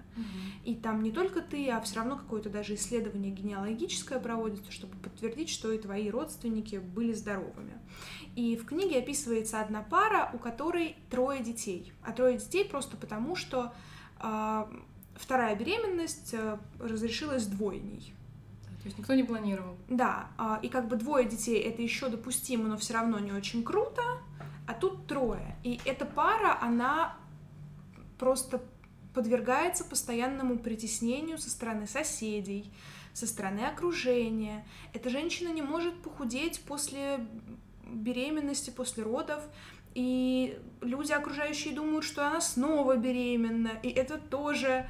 И там не только ты, а все равно какое-то даже исследование генеалогическое проводится, чтобы подтвердить, что и твои родственники были здоровыми. И в книге описывается одна пара, у которой трое детей. А трое детей просто потому, что а, вторая беременность а, разрешилась двойней. То есть никто не планировал. Да, а, и как бы двое детей это еще допустимо, но все равно не очень круто, а тут трое. И эта пара, она просто подвергается постоянному притеснению со стороны соседей, со стороны окружения. Эта женщина не может похудеть после беременности, после родов, и люди окружающие думают, что она снова беременна, и это тоже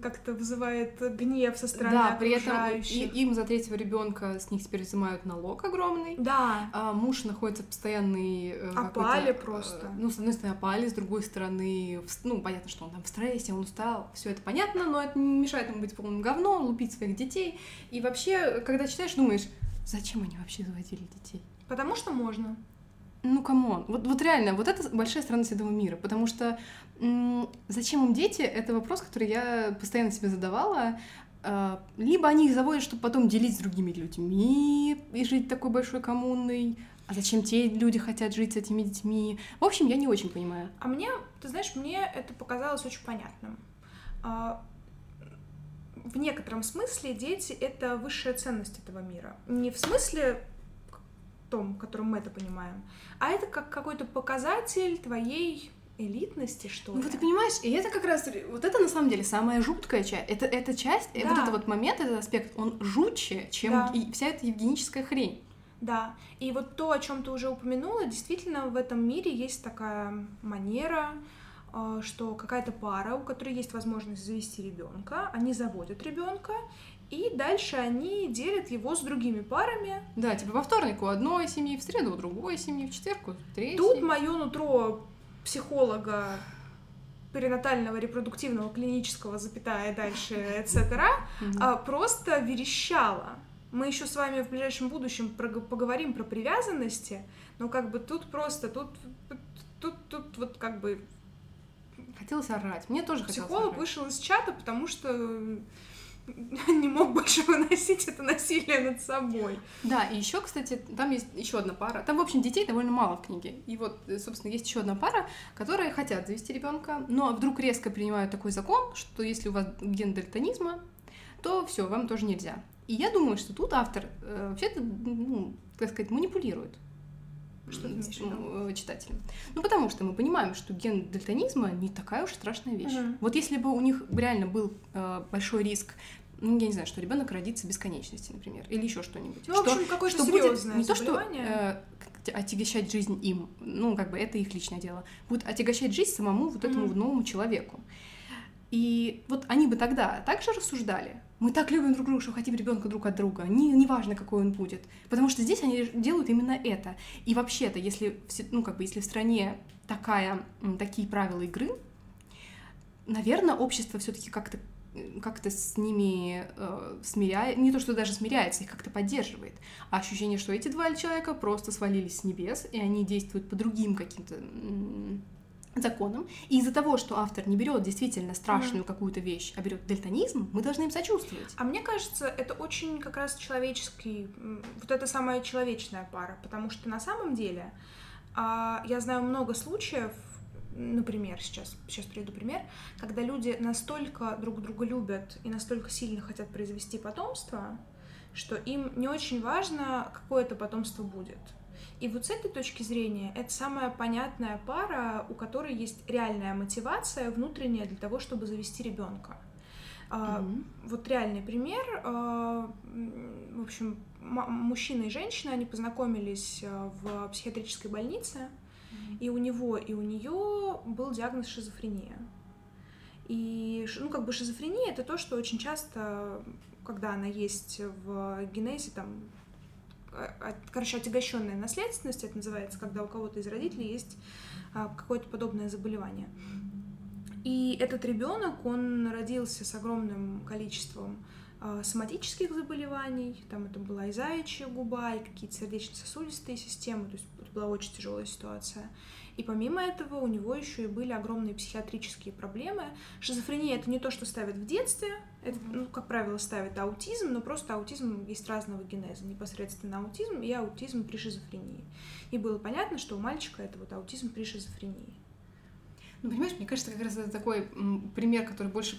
как-то вызывает гнев со стороны да, при этом и- им за третьего ребенка с них теперь взимают налог огромный. Да, А муж находится в постоянной... э, Опале какой-то, просто. э, Ну, с одной стороны, опале, с другой стороны, в ну, понятно, что он там в стрессе, он устал, все это понятно, но это не мешает ему быть полным говном, лупить своих детей. И вообще, когда читаешь, думаешь, зачем они вообще заводили детей? потому что можно. Ну, come on. Вот, вот реально, вот это большая странность этого мира, потому что зачем им дети, это вопрос, который я постоянно себе задавала. А, Либо они их заводят, чтобы потом делить с другими людьми и жить такой большой коммуной. А зачем те люди хотят жить с этими детьми? В общем, я не очень понимаю. А мне, ты знаешь, мне это показалось очень понятным. А, В некотором смысле дети — это высшая ценность этого мира. Не в смысле том, которым мы это понимаем, а это как какой-то показатель твоей элитности, что Ну ли. вот ты понимаешь, и это как раз, вот это на самом деле самая жуткая часть. Это, эта часть, э, вот Да. этот вот момент, этот аспект, он жутче, чем Да. и вся эта евгеническая хрень. Да, и вот то, о чем ты уже упомянула, действительно в этом мире есть такая манера, э, что какая-то пара, у которой есть возможность завести ребенка, они заводят ребенка, и дальше они делят его с другими парами. Да, типа во вторник у одной семьи, в среду у другой семьи, в четверг у третьей. Тут мое нутро психолога перинатального, репродуктивного, клинического, запятая дальше, etc., Мгм. а, просто верещала. Мы еще с вами в ближайшем будущем поговорим про привязанности, но как бы тут просто, тут, тут, тут вот как бы Хотелось орать. Мне тоже хотелось психолог орать. вышел из чата, потому что [LAUGHS] не мог больше выносить это насилие над собой. Да, и еще, кстати, там есть еще одна пара. Там, в общем, детей довольно мало в книге. И вот, э, собственно, есть еще одна пара, которые хотят завести ребенка, но вдруг резко принимают такой закон, что если у вас ген дальтонизма, то все, вам тоже нельзя. И я думаю, что тут автор э, вообще-то, ну, так сказать, манипулирует. Что ты имеешь ну, э, читателем. Ну, потому что мы понимаем, что ген дальтонизма не такая уж страшная вещь. Мгм. Вот если бы у них реально был э, большой риск, ну, я не знаю, что ребенок родится без конечности, например, или еще что-нибудь. Ну, в общем, какое-то что будет не то, что э, отягощать жизнь им, ну, как бы это их личное дело, будет отягощать жизнь самому вот этому Мгм. новому человеку. И вот они бы тогда также рассуждали. Мы так любим друг друга, что хотим ребенка друг от друга. Не, не важно, какой он будет. Потому что здесь они делают именно это. И вообще-то, если, ну, как бы, если в стране такая, такие правила игры, наверное, общество все-таки как-то как-то с ними э, смиряет, не то что даже смиряется, их как-то поддерживает, а ощущение, что эти два человека просто свалились с небес, и они действуют по другим каким-то законам. И из-за того, что автор не берет действительно страшную mm. какую-то вещь, а берет дальтонизм, мы должны им сочувствовать. А мне кажется, это очень как раз человеческий, вот это самая человечная пара, потому что на самом деле а, я знаю много случаев, например, сейчас, сейчас приведу пример, когда люди настолько друг друга любят и настолько сильно хотят произвести потомство, что им не очень важно, какое это потомство будет. И вот с этой точки зрения это самая понятная пара, у которой есть реальная мотивация внутренняя для того, чтобы завести ребенка. Mm-hmm. Вот реальный пример. А, в общем, мужчина и женщина, они познакомились а, в психиатрической больнице, и у него, и у нее был диагноз шизофрения. И, ну, как бы шизофрения это то, что очень часто, когда она есть в генезе, там, а, короче, отягощенная наследственность, это называется, когда у кого-то из родителей есть а, какое-то подобное заболевание. И этот ребенок, он родился с огромным количеством соматических заболеваний, там это была и заячья губа, и какие-то сердечно-сосудистые системы, то есть это была очень тяжелая ситуация. И помимо этого у него еще и были огромные психиатрические проблемы. Шизофрения это не то, что ставят в детстве, это, ну, как правило, ставят аутизм, но просто аутизм есть разного генеза, непосредственно аутизм и аутизм при шизофрении. И было понятно, что у мальчика это вот аутизм при шизофрении. Ну, понимаешь, мне кажется, как раз это такой пример, который больше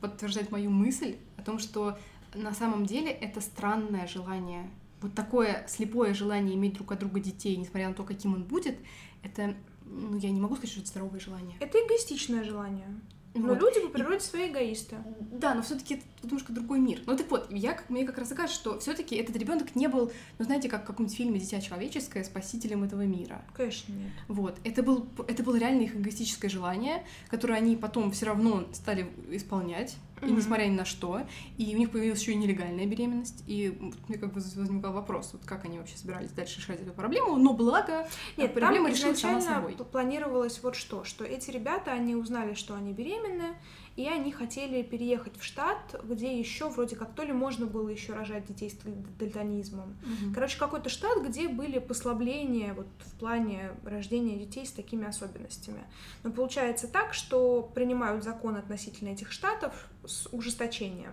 подтверждает мою мысль о том, что на самом деле это странное желание. Вот такое слепое желание иметь друг от друга детей, несмотря на то, каким он будет, это, ну, я не могу сказать, что это здоровое желание. Это эгоистичное желание. Но вот. люди по природе и... свои эгоисты. Да, но все-таки это немножко другой мир. Ну так вот, я, как, мне как раз кажется, что все-таки этот ребенок не был, ну знаете, как в каком-нибудь фильме Дитя человеческое спасителем этого мира. Конечно, нет. Вот. Это, был, это было реально их эгоистическое желание, которое они потом все равно стали исполнять и mm-hmm. несмотря ни на что, и у них появилась еще и нелегальная беременность, и мне как бы возникал вопрос, вот как они вообще собирались дальше решать эту проблему, но благо Нет, проблема решилась сама собой. планировалось вот что, что эти ребята, они узнали, что они беременны, и они хотели переехать в штат, где еще вроде как то ли можно было еще рожать детей с дальтонизмом. Угу. Короче, какой-то штат, где были послабления вот в плане рождения детей с такими особенностями. Но получается так, что принимают закон относительно этих штатов с ужесточением.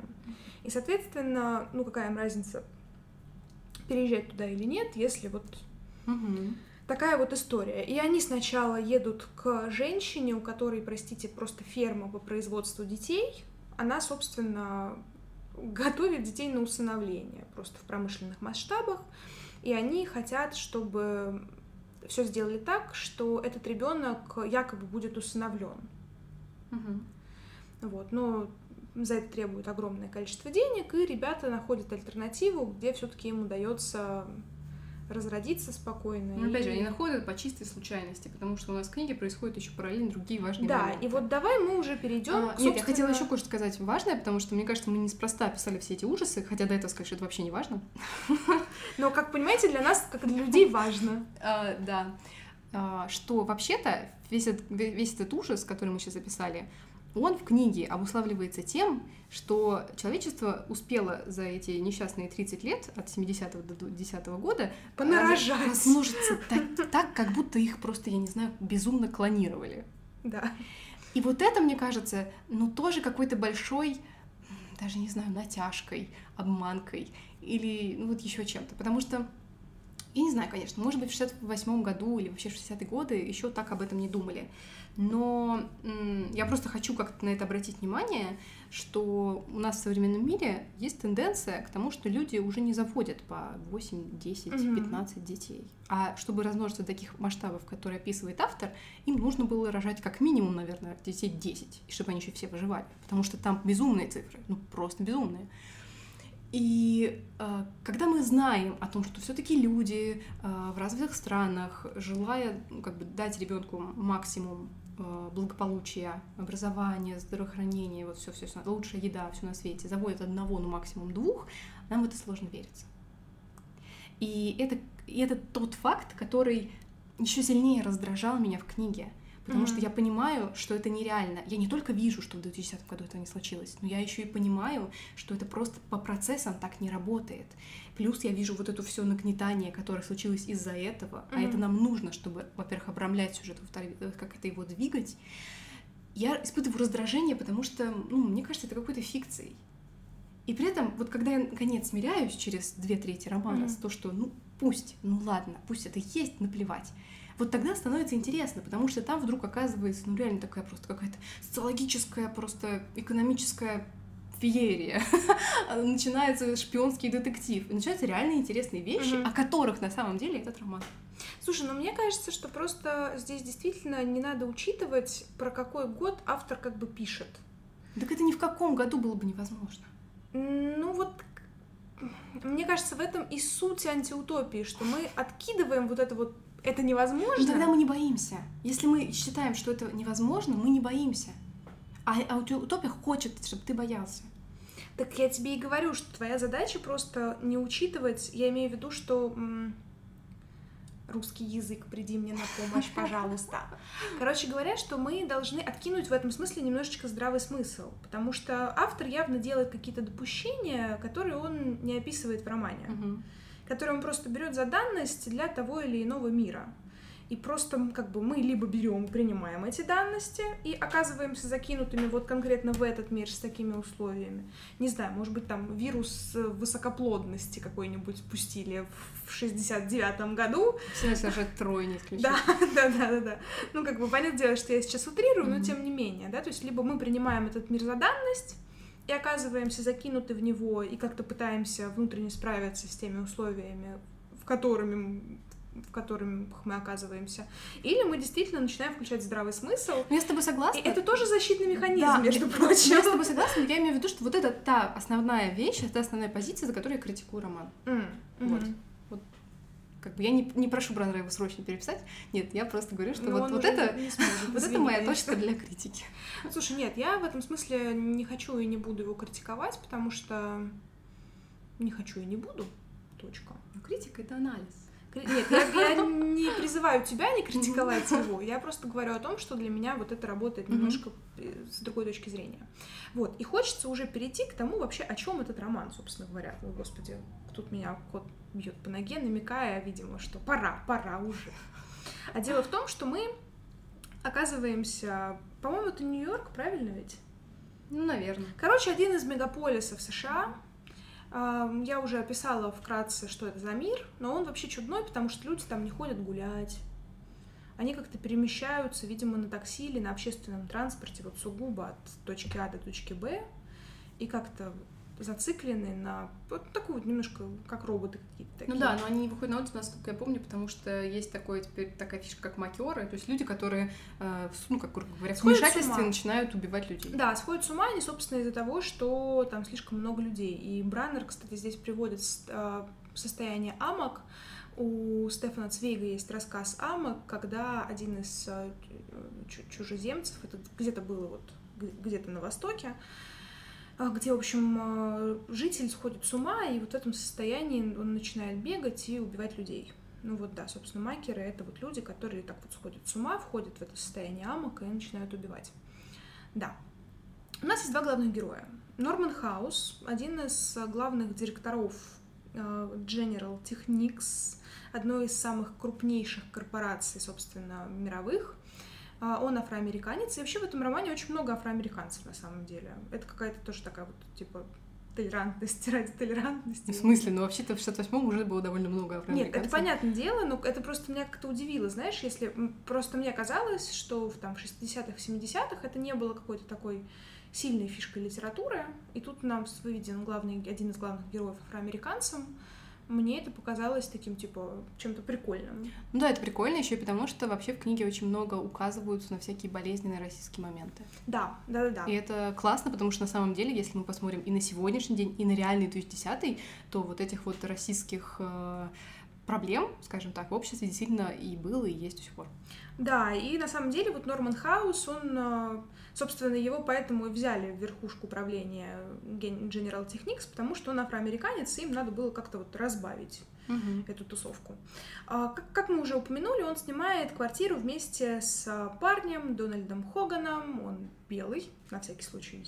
И, соответственно, ну какая им разница, переезжать туда или нет, если вот угу такая вот история. И они сначала едут к женщине, у которой, простите, просто ферма по производству детей. Она, собственно, готовит детей на усыновление просто в промышленных масштабах. И они хотят, чтобы все сделали так, что этот ребенок якобы будет усыновлен. Угу. Вот, но за это требует огромное количество денег, и ребята находят альтернативу, где все-таки им удается разродиться спокойно. Ну, опять и... же, они находят по чистой случайности, потому что у нас в книге происходят еще параллельно другие важные да, моменты. и вот давай мы уже перейдем. А, собственно... Нет, я хотела еще кое-что сказать важное, потому что, мне кажется, мы неспроста писали все эти ужасы, хотя до этого сказать, что это вообще не важно. [LAUGHS] Но, как понимаете, для нас, как для людей, важно. А, да. А, что вообще-то весь этот ужас, который мы сейчас записали, он в книге обуславливается тем, что человечество успело за эти несчастные 30 лет, от 70-го до 10 -го года, понарожать, размножиться так, так, как будто их просто, я не знаю, безумно клонировали. Да. И вот это, мне кажется, ну тоже какой-то большой, даже не знаю, натяжкой, обманкой или ну, вот еще чем-то. Потому что я не знаю, конечно, может быть, в 68 году или вообще в 60-е годы еще так об этом не думали. Но я просто хочу как-то на это обратить внимание, что у нас в современном мире есть тенденция к тому, что люди уже не заводят по 8, 10, угу. 15 детей. А чтобы размножиться до таких масштабов, которые описывает автор, им нужно было рожать как минимум, наверное, детей 10, и чтобы они еще все выживали. Потому что там безумные цифры, ну просто безумные. И э, когда мы знаем о том, что все-таки люди э, в развитых странах, желая ну, как бы дать ребенку максимум э, благополучия, образования, здравоохранения, вот все, все, лучшая еда, все на свете, заводят одного, ну максимум двух, нам в это сложно верится. И это, и это тот факт, который еще сильнее раздражал меня в книге. Потому mm-hmm. что я понимаю, что это нереально. Я не только вижу, что в 2010 году это не случилось, но я еще и понимаю, что это просто по процессам так не работает. Плюс я вижу вот это все нагнетание, которое случилось из-за этого, mm-hmm. а это нам нужно, чтобы, во-первых, обрамлять сюжет, во-вторых, э, как это его двигать. Я испытываю раздражение, потому что, ну, мне кажется, это какой-то фикцией. И при этом, вот когда я наконец смиряюсь через две трети романа mm-hmm. с то, что, ну, пусть, ну ладно, пусть это есть, наплевать вот тогда становится интересно, потому что там вдруг оказывается, ну реально такая просто какая-то социологическая, просто экономическая феерия. [LAUGHS] начинается шпионский детектив. И начинаются реально интересные вещи, mm-hmm. о которых на самом деле этот роман. Слушай, ну мне кажется, что просто здесь действительно не надо учитывать, про какой год автор как бы пишет. Так это ни в каком году было бы невозможно. Ну вот мне кажется, в этом и суть антиутопии, что мы откидываем вот это вот это невозможно. Но тогда мы не боимся. Если мы считаем, что это невозможно, мы не боимся. А, а утопия хочет, чтобы ты боялся. Так я тебе и говорю, что твоя задача просто не учитывать, я имею в виду, что русский язык, приди мне на помощь, [LAUGHS] пожалуйста. Короче говоря, что мы должны откинуть в этом смысле немножечко здравый смысл, потому что автор явно делает какие-то допущения, которые он не описывает в романе. Uh-huh который он просто берет за данность для того или иного мира. И просто как бы мы либо берем принимаем эти данности и оказываемся закинутыми вот конкретно в этот мир с такими условиями. Не знаю, может быть, там вирус высокоплодности какой-нибудь пустили в 69-м году. Все сажать трое не исключено. Да, [LAUGHS] да, да, да, да. Ну, как бы, понятное дело, что я сейчас утрирую, но тем не менее, да, то есть либо мы принимаем этот мир за данность, и оказываемся закинуты в него и как-то пытаемся внутренне справиться с теми условиями, в которыми в которых мы оказываемся. Или мы действительно начинаем включать здравый смысл. Ну, я с тобой согласна. И это тоже защитный механизм, да, между прочим. Я с тобой согласна, но я имею в виду, что вот это та основная вещь, это основная позиция, за которую я критикую роман. Mm. Вот. Mm-hmm как бы я не, не прошу Браннера его срочно переписать. Нет, я просто говорю, что Но вот, вот это, сможет, вот это моя точка для критики. [LAUGHS] Слушай, нет, я в этом смысле не хочу и не буду его критиковать, потому что не хочу и не буду. Точка. Но критика это анализ. Нет, я, я не призываю тебя не критиковать его, я просто говорю о том, что для меня вот это работает немножко с другой точки зрения. Вот, и хочется уже перейти к тому вообще, о чем этот роман, собственно говоря. О, господи, тут меня кот бьет по ноге, намекая, видимо, что пора, пора уже. А дело в том, что мы оказываемся, по-моему, это Нью-Йорк, правильно ведь? Ну, наверное. Короче, один из мегаполисов США. Я уже описала вкратце, что это за мир, но он вообще чудной, потому что люди там не ходят гулять. Они как-то перемещаются, видимо, на такси или на общественном транспорте, вот сугубо от точки А до точки Б, и как-то зациклены на вот такую вот немножко как роботы какие-то такие. Ну да, но они не выходят на улицу, насколько я помню, потому что есть такое теперь такая фишка, как макеры, то есть люди, которые, э, ну, как говоря, в вмешательстве начинают убивать людей. Да, сходят с ума они, собственно, из-за того, что там слишком много людей. И Браннер, кстати, здесь приводит э, состояние амок. У Стефана Цвейга есть рассказ Амок, когда один из э, чужеземцев, это где-то было вот где-то на Востоке, где, в общем, а, житель сходит с ума, и вот в этом состоянии он начинает бегать и убивать людей. Ну вот да, собственно, макеры — это вот люди, которые так вот сходят с ума, входят в это состояние амока и начинают убивать. Да. У нас есть два главных героя. Норман Хаус, один из главных директоров а, General Technics, одной из самых крупнейших корпораций, собственно, мировых — а, он афроамериканец, и вообще в этом романе очень много афроамериканцев на самом деле. Это какая-то тоже такая вот, типа, толерантность [LAUGHS] ради толерантности. В смысле? Ну, вообще-то в 68-м уже было довольно много афроамериканцев. Нет, это понятное дело, но это просто меня как-то удивило, знаешь, если... Просто мне казалось, что в, там, 60-х, 70-х это не было какой-то такой сильной фишкой литературы, и тут нам выведен главный, один из главных героев афроамериканцем, мне это показалось таким, типа, чем-то прикольным. Ну да, это прикольно еще и потому, что вообще в книге очень много указываются на всякие болезненные российские моменты. Да, да, да, да. И это классно, потому что на самом деле, если мы посмотрим и на сегодняшний день, и на реальный 2010 то вот этих вот российских э, проблем, скажем так, в обществе действительно и было, и есть до сих пор. Да, и на самом деле вот Норман Хаус, он, э, собственно, его поэтому и взяли в верхушку управления General Technics, потому что он афроамериканец, и им надо было как-то вот разбавить Мгм. эту тусовку. А, Как, как мы уже упомянули, он снимает квартиру вместе с а, парнем Дональдом Хоганом. Он белый, на всякий случай.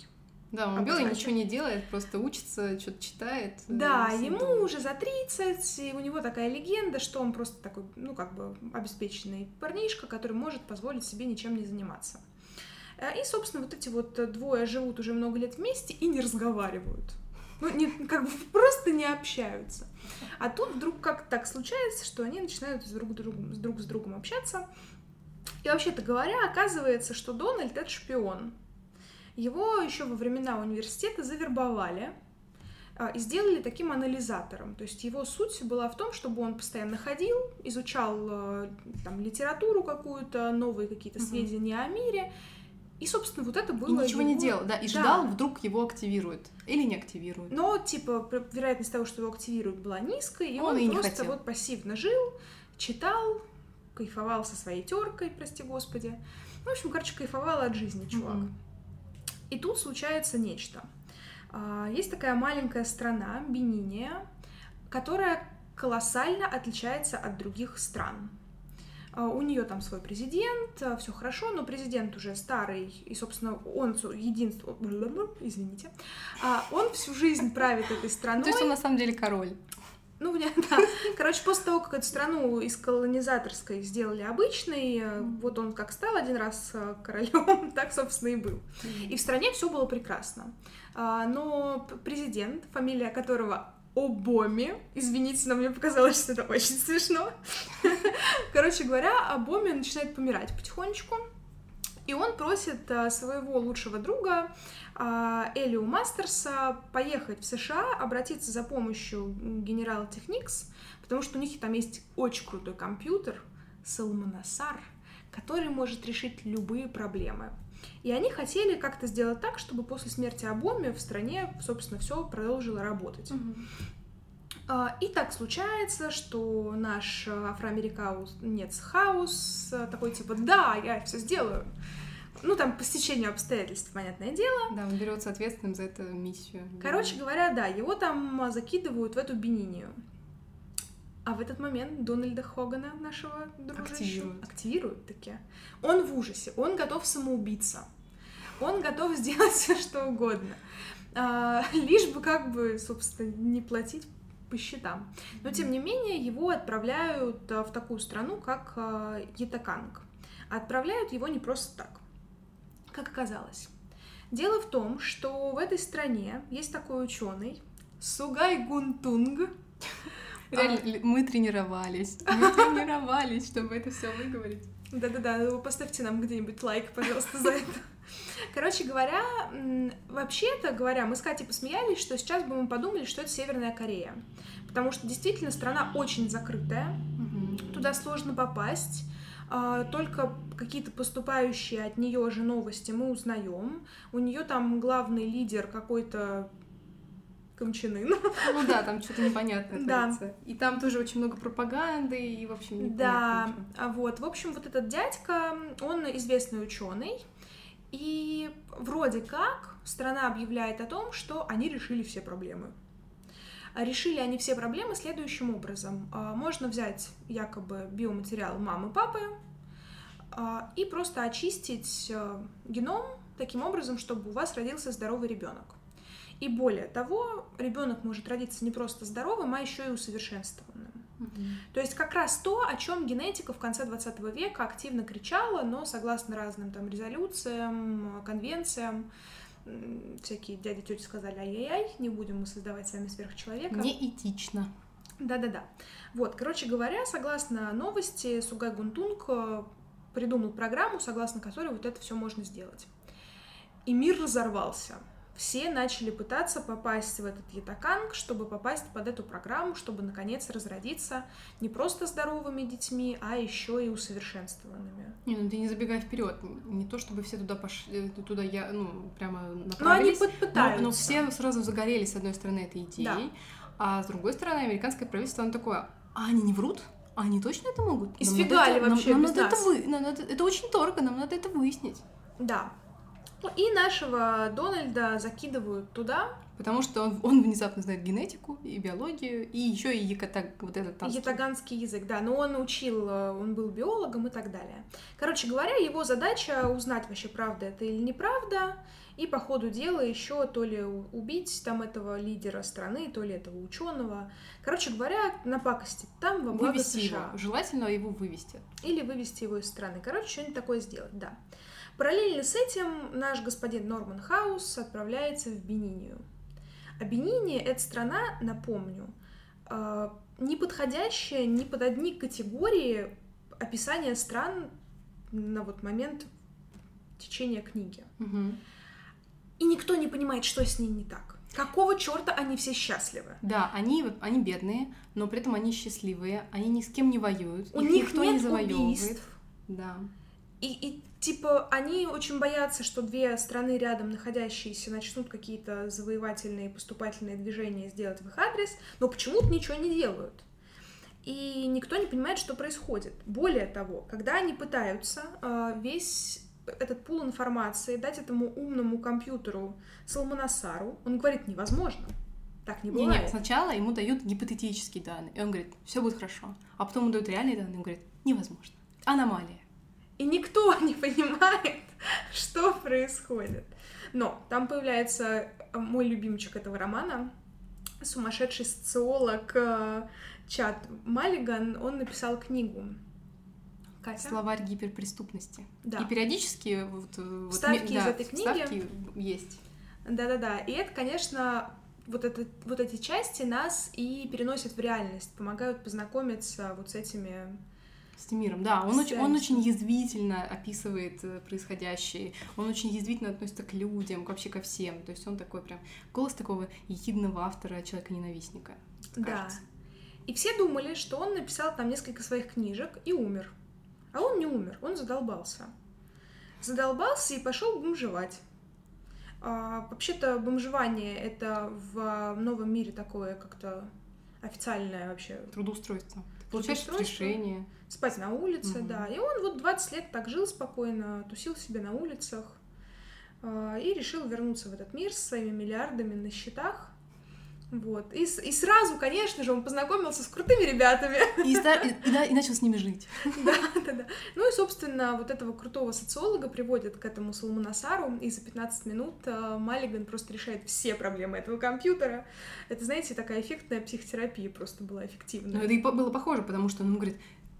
Да, он белый, ничего не делает, просто учится, что-то читает. Да, э, всё ему думает. уже за 30, и у него такая легенда, что он просто такой, ну, как бы обеспеченный парнишка, который может позволить себе ничем не заниматься. Э, И, собственно, вот эти вот двое живут уже много лет вместе и не разговаривают. Ну, не, как бы просто не общаются. А тут вдруг как так случается, что они начинают с друг, другом, с друг с другом общаться. И вообще-то говоря, оказывается, что Дональд это шпион. Его еще во времена университета завербовали а, и сделали таким анализатором. То есть его суть была в том, чтобы он постоянно ходил, изучал э, там, литературу какую-то, новые какие-то Мгм. сведения о мире. И, собственно, вот это И было ничего не его- делал, да, и Да. ждал, вдруг его активируют. Или не активируют. Но, типа, вероятность того, что его активируют, была низкой, и Он он, и не просто хотел. вот пассивно жил, читал, кайфовал со своей теркой, прости господи. Ну, в общем, короче, кайфовал от жизни, чувак. Мгм. И тут случается нечто. А, Есть такая маленькая страна, Бениния, которая колоссально отличается от других стран. А, У нее там свой президент, все хорошо, но президент уже старый, и, собственно, он единство... Извините. А, Он всю жизнь правит этой страной. То есть он на самом деле король. Ну, [LAUGHS] да. Короче, после того, как эту страну из колонизаторской сделали обычной, э, вот он как стал один раз э, королем, [LAUGHS] так, собственно, и был. И в стране все было прекрасно. А, Но президент, фамилия которого Обоми, извините, но мне показалось, что это очень смешно. [LAUGHS] Короче говоря, Обоми начинает помирать потихонечку. И он просит а, своего лучшего друга а, Элиу Мастерса поехать в США, обратиться за помощью General Technics, потому что у них там есть очень крутой компьютер Салманасар, который может решить любые проблемы. И они хотели как-то сделать так, чтобы после смерти Обоми в стране, собственно, все продолжило работать. Мгм. А, И так случается, что наш э, афроамериканец Хаус э, такой типа, да, я все сделаю. Ну, там, по стечению обстоятельств, понятное дело. Да, он берется ответственным за эту миссию. Короче говоря, да, его там а, закидывают в эту бенинию. А в этот момент Дональда Хогана, нашего дружища, Активируют. активируют таки. Он в ужасе, он готов самоубиться. Он готов [LAUGHS] сделать все, что угодно. А, лишь бы как бы, собственно, не платить по счетам. Но, тем не менее, его отправляют а, в такую страну, как а, Ятаканг. А Отправляют его не просто так, как оказалось. Дело в том, что в этой стране есть такой ученый Сугай Гунтунг. [LAUGHS] Реально, ли- мы тренировались. Мы тренировались, чтобы это все выговорить. Да-да-да, ну, поставьте нам где-нибудь лайк, пожалуйста, за это. Короче говоря, вообще-то говоря, мы с Катей посмеялись, что сейчас бы мы подумали, что это Северная Корея. Потому что действительно страна очень закрытая, Мгм. туда сложно попасть. а, Только какие-то поступающие от нее же новости мы узнаем. У нее там главный лидер какой-то Камчанын. Ну да, там что-то непонятное Да. творится. И там тоже очень много пропаганды, и, в общем, Да, ничего. а вот, в общем, вот этот дядька, он известный ученый, и вроде как страна объявляет о том, что они решили все проблемы. А Решили они все проблемы следующим образом. А, Можно взять якобы биоматериал мамы, папы а, и просто очистить э, геном таким образом, чтобы у вас родился здоровый ребенок. И более того, ребенок может родиться не просто здоровым, а еще и усовершенствованным. Мгм. То есть как раз то, о чем генетика в конце 20 века активно кричала, но согласно разным там резолюциям, конвенциям, всякие дяди тети сказали, ай-яй-яй, не будем мы создавать с вами сверхчеловека. Неэтично. Да-да-да. Вот, короче говоря, согласно новости, Сугай Гунтунг э, придумал программу, согласно которой вот это все можно сделать. И мир разорвался. Все начали пытаться попасть в этот Ятаканг, чтобы попасть под эту программу, чтобы наконец разродиться не просто здоровыми детьми, а еще и усовершенствованными. Не, ну ты не забегай вперед. Не то, чтобы все туда пошли, туда я, ну, прямо Но они направились. пытаются. Но, но все сразу загорелись, с одной стороны, этой идеей, Да. а с другой стороны, американское правительство, оно такое, а они не врут? А они точно это могут? И Нам надо сфигали это- нам- вообще нам без надо это нас. вы- нам надо- Это очень дорого, нам надо это выяснить. Да. Ну, И нашего Дональда закидывают туда, Потому что он, он внезапно знает генетику и биологию, и еще и якота, вот этот танский. Ятаганский язык, да, но он учил, э, он был биологом и так далее. Короче говоря, его задача узнать вообще, правда это или неправда, и по ходу дела еще то ли убить там этого лидера страны, то ли этого ученого. Короче говоря, напакостить там во благо Вывести США. его. Желательно его вывести. Или вывести его из страны. Короче, что-нибудь такое сделать, да. Параллельно с этим наш господин Норман Хаус отправляется в Бенинию. А Бениния — это страна, напомню, э, не подходящая ни под одни категории описания стран на вот момент течения книги. Мгм. И никто не понимает, что с ней не так. Какого черта они все счастливы? Да, они, они бедные, но при этом они счастливые, они ни с кем не воюют, У их них никто нет не завоевывает. убийств. Да. И, и типа они очень боятся, что две страны рядом находящиеся начнут какие-то завоевательные поступательные движения сделать в их адрес, но почему-то ничего не делают. И никто не понимает, что происходит. Более того, когда они пытаются э, весь этот пул информации дать этому умному компьютеру Салманасару, он говорит, невозможно. Так не бывает. не, сначала ему дают гипотетические данные, и он говорит, все будет хорошо. А потом ему дают реальные данные, и он говорит, невозможно. Аномалия. И никто [LAUGHS] не понимает, что происходит. Но там появляется мой любимчик этого романа, сумасшедший социолог э, Чат Маллиган, он написал книгу. Катя? Словарь гиперпреступности. Да. И периодически вот, э, вот Вставки ме- из да, этой книги. есть. Да-да-да. И это, конечно, вот, это, вот эти части нас и переносят в реальность, помогают познакомиться вот с этими... С миром, да. Он, очень, он очень язвительно описывает э, происходящее. Он очень язвительно относится к людям, вообще ко всем. То есть он такой прям голос такого ехидного автора, человека-ненавистника. Да. кажется. И все думали, что он написал там несколько своих книжек и умер. А он не умер, он задолбался. Задолбался и пошел бомжевать. А, вообще-то бомжевание это в новом мире такое как-то официальное вообще. Трудоустройство. Получаешь решение. Спать на улице, Мгм. да. И он вот 20 лет так жил спокойно, тусил себе на улицах а, и решил вернуться в этот мир со своими миллиардами на счетах. Вот. И, и сразу, конечно же, он познакомился с крутыми ребятами. И, и- и да- и начал с ними жить. [LAUGHS] Да, да, да. Ну и, собственно, вот этого крутого социолога приводят к этому Салманасару, и за 15 минут э, Маллиган просто решает все проблемы этого компьютера. Это, знаете, такая эффектная психотерапия просто была эффективная. это и было похоже, потому что он ему говорит,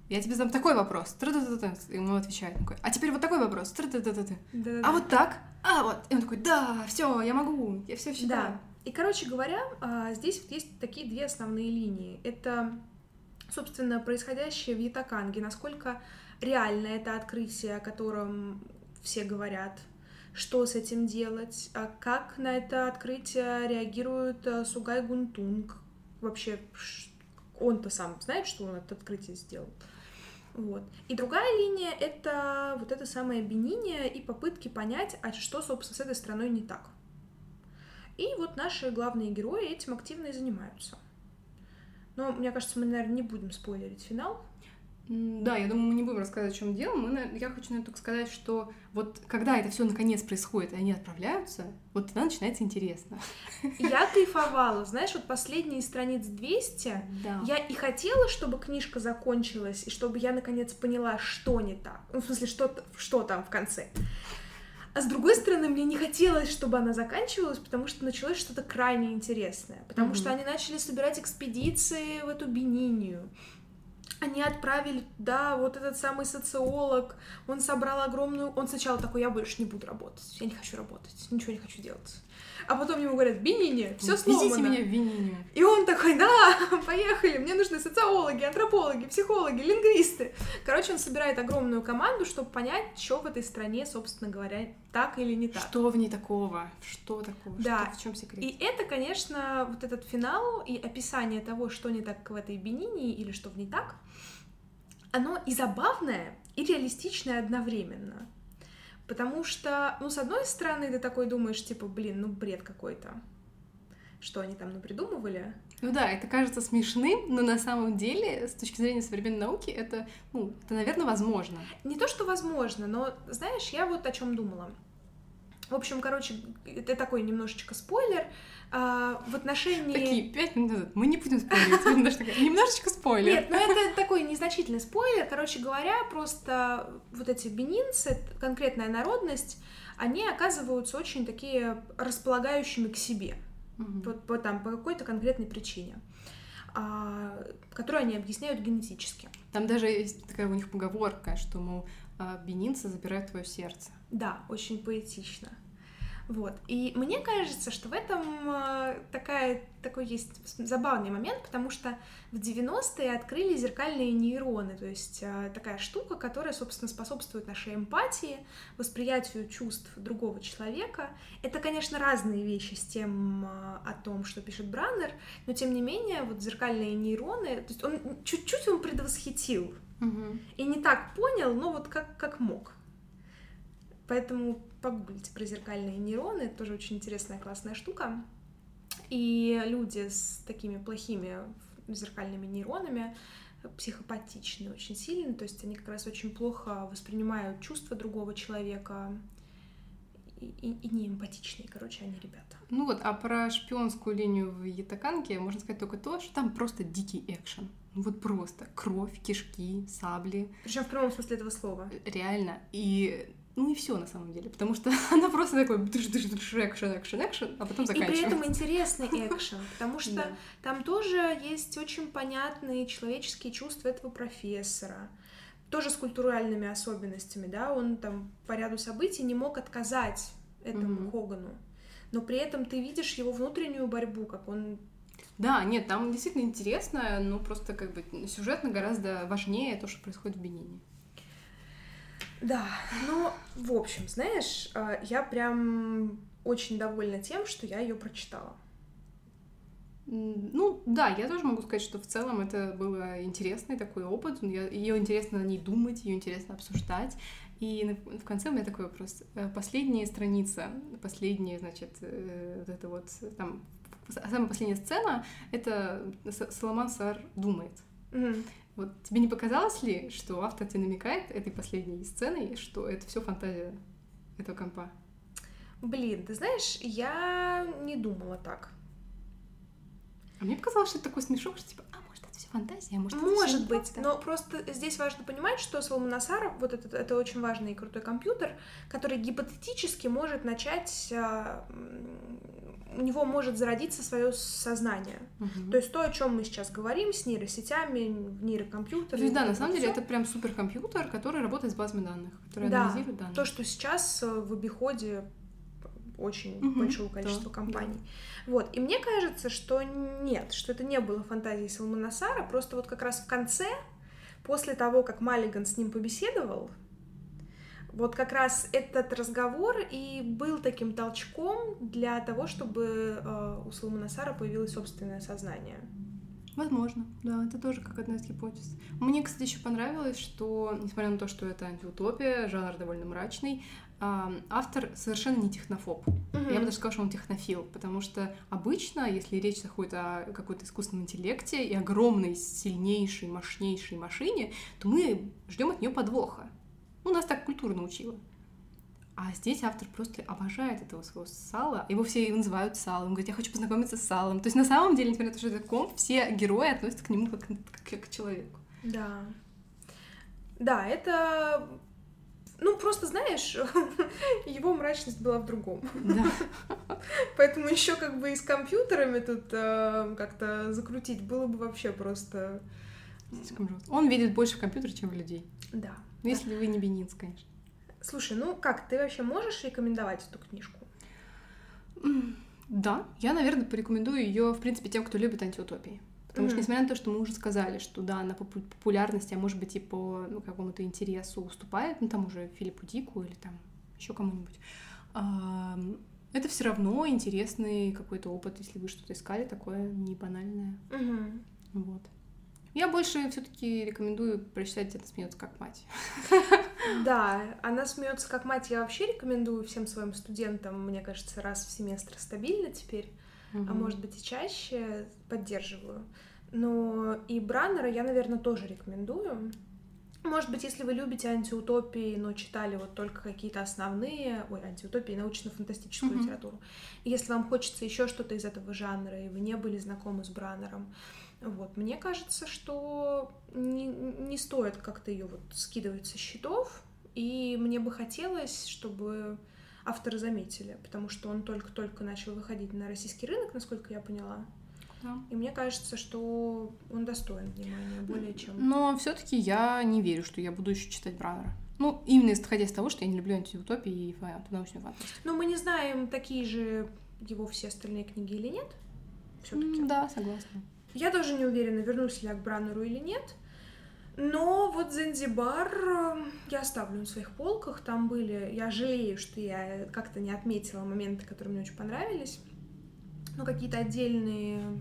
я тебе задам такой вопрос. И ему отвечает такой, а теперь вот такой вопрос. Тры-ты-ты-ты. Да-да-да. А вот так? А вот. И он такой, да, все, я могу, я все считаю. Да. И, короче говоря, а, здесь вот есть такие две основные линии. Это, собственно, происходящее в Ятаканге, насколько реально это открытие, о котором все говорят, что с этим делать, а как на это открытие реагирует а, Сугай Гунтунг. Вообще, он-то сам знает, что он это открытие сделал. Вот. И другая линия — это вот это самое обвинение и попытки понять, а что, собственно, с этой страной не так. И вот наши главные герои этим активно и занимаются. Но мне кажется, мы, наверное, не будем спойлерить финал. Да, я думаю, мы не будем рассказывать, в чем дело. Мы, я хочу, наверное, только сказать, что вот когда это все наконец происходит, и они отправляются, вот тогда начинается интересно. Я кайфовала. Знаешь, вот последние страниц 200 Да. я и хотела, чтобы книжка закончилась, и чтобы я наконец поняла, что не так. Ну, в смысле, что, что там в конце. А с другой стороны, мне не хотелось, чтобы она заканчивалась, потому что началось что-то крайне интересное. Потому Мгм. что они начали собирать экспедиции в эту Бенинию. Они отправили, да, вот этот самый социолог, он собрал огромную... Он сначала такой, я больше не буду работать, я не хочу работать, ничего не хочу делать. А потом ему говорят, Бениния, все сломано. Везите меня в Вининию. И он такой, да, [LAUGHS] поехали, мне нужны социологи, антропологи, психологи, лингвисты. Короче, он собирает огромную команду, чтобы понять, что в этой стране, собственно говоря, так или не так. Что в ней такого? Что такого? Да. Что, в чем секрет? И это, конечно, вот этот финал и описание того, что не так в этой Бенине или что в ней так, оно и забавное, и реалистичное одновременно. Потому что, ну, с одной стороны, ты такой думаешь, типа, блин, ну, бред какой-то. Что они там напридумывали. Ну да, это кажется смешным, но на самом деле, с точки зрения современной науки, это, ну, это, наверное, возможно. Не то, что возможно, но, знаешь, я вот о чем думала. В общем, короче, это такой немножечко спойлер. А, в отношении... Такие пять минут назад. Мы не будем спойлерить. Немножечко спойлер. Нет, ну это такой незначительный спойлер. Короче говоря, просто вот эти бенинцы, конкретная народность, они оказываются очень такие располагающими к себе. Угу. По, по, там, по какой-то конкретной причине а, которую они объясняют генетически. Там даже есть такая у них поговорка, что, мол, а, бенинцы забирают твое сердце. Да, очень поэтично. Вот. И мне кажется, что в этом э, такая, такой есть забавный момент, потому что в 90-е открыли зеркальные нейроны, то есть э, такая штука, которая, собственно, способствует нашей эмпатии, восприятию чувств другого человека. Это, конечно, разные вещи с тем, э, о том, что пишет Браннер, но, тем не менее, вот зеркальные нейроны, то есть он чуть-чуть он предвосхитил угу. и не так понял, но вот как, как мог. Поэтому погуглите про зеркальные нейроны, это тоже очень интересная, классная штука. И люди с такими плохими зеркальными нейронами психопатичны очень сильно, то есть они как раз очень плохо воспринимают чувства другого человека и, и, и не эмпатичные, короче, они ребята. Ну вот, а про шпионскую линию в Ятаканке можно сказать только то, что там просто дикий экшен. Ну вот просто кровь, кишки, сабли. Причем в прямом смысле этого слова. Реально. И ну и все на самом деле, потому что [LAUGHS] она просто такой экшен, экшен, экшен, а потом заканчивается. И при этом интересный экшен, потому [LAUGHS] что да. там тоже есть очень понятные человеческие чувства этого профессора, тоже с культуральными особенностями, да, он там по ряду событий не мог отказать этому mm-hmm. Хогану, но при этом ты видишь его внутреннюю борьбу, как он да, нет, там действительно интересно, но просто как бы сюжетно гораздо важнее то, что происходит в Бенине. Да, ну, в общем, знаешь, э, я прям очень довольна тем, что я ее прочитала. Ну, да, я тоже могу сказать, что в целом это был интересный такой опыт. Ее интересно на ней думать, ее интересно обсуждать. И в конце у меня такой вопрос. Э, последняя страница, последняя, значит, э, вот это вот там, самая последняя сцена, это Соломан Сар думает. Mm-hmm. Вот тебе не показалось ли, что автор тебе намекает этой последней сценой, что это все фантазия этого компа? Блин, ты знаешь, я не думала так. А мне показалось, что это такой смешок, что типа, а может это все фантазия, а может, может это быть, правда? но просто здесь важно понимать, что Соломон Асаров, вот этот, это очень важный и крутой компьютер, который гипотетически может начать а, у него может зародиться свое сознание. Угу. То есть то, о чем мы сейчас говорим с нейросетями, нейрокомпьютерами. То есть, да, на самом деле это прям суперкомпьютер, который работает с базами данных, который да, анализирует данные. То, что сейчас э, в обиходе очень угу, большого количества да, компаний. Да. Вот. И мне кажется, что нет, что это не было фантазией Салмана Сара, просто вот как раз в конце, после того, как Маллиган с ним побеседовал, вот как раз этот разговор и был таким толчком для того, чтобы э, у Соломона Сара появилось собственное сознание. Возможно, да, это тоже как одна из гипотез. Мне, кстати, еще понравилось, что, несмотря на то, что это антиутопия, жанр довольно мрачный, автор совершенно не технофоб. Mm-hmm. Я бы даже сказала, что он технофил, потому что обычно, если речь заходит о какой-то искусственном интеллекте и огромной, сильнейшей, мощнейшей машине, то мы ждем от нее подвоха. Ну, нас так культура научила. А здесь автор просто обожает этого своего сала. Его все называют салом. Он говорит, я хочу познакомиться с салом. То есть на самом деле, несмотря на то, что это комп, все герои относятся к нему как, как к человеку. Да. Да, это... Ну, просто знаешь, [LAUGHS] его мрачность была в другом. Да. [LAUGHS] Поэтому еще как бы и с компьютерами тут э, как-то закрутить было бы вообще просто... Он видит больше в компьютере, чем в людей. Да. Ну, если вы не Бенинц, конечно. Слушай, ну как, ты вообще можешь рекомендовать эту книжку? Да, я, наверное, порекомендую ее, в принципе, тем, кто любит антиутопии. Потому mm-hmm. что, несмотря на то, что мы уже сказали, что да, на популярности, а может быть и по ну, какому-то интересу уступает, ну там уже Филиппу Дику или там еще кому-нибудь, это все равно интересный какой-то опыт, если вы что-то искали такое не банальное. Mm-hmm. Вот. Я больше все-таки рекомендую прочитать «Это смеется как мать». [LAUGHS] Да, она смеется как мать. Я вообще рекомендую всем своим студентам, мне кажется, раз в семестр стабильно теперь угу. а может быть и чаще, поддерживаю. Но и Браннера я, наверное, тоже рекомендую. Может быть, если вы любите антиутопии, но читали вот только какие-то основные, ой, антиутопии, научно-фантастическую mm-hmm. литературу. Если вам хочется еще что-то из этого жанра, и вы не были знакомы с Браннером, вот, мне кажется, что не, не стоит как-то ее вот скидывать со счетов, и мне бы хотелось, чтобы авторы заметили, потому что он только-только начал выходить на российский рынок, насколько я поняла. Да. И мне кажется, что он достоин внимания более чем. Но все-таки я не верю, что я буду еще читать Браннера. Ну, именно исходя из того, что я не люблю антиутопии и научную фантастику. Но мы не знаем, такие же его все остальные книги или нет. Все-таки. Да, согласна. Я тоже не уверена, вернусь ли я к Браннеру или нет. Но вот Занзибар э, я оставлю на своих полках. Там были... Я жалею, что я как-то не отметила моменты, которые мне очень понравились ну, какие-то отдельные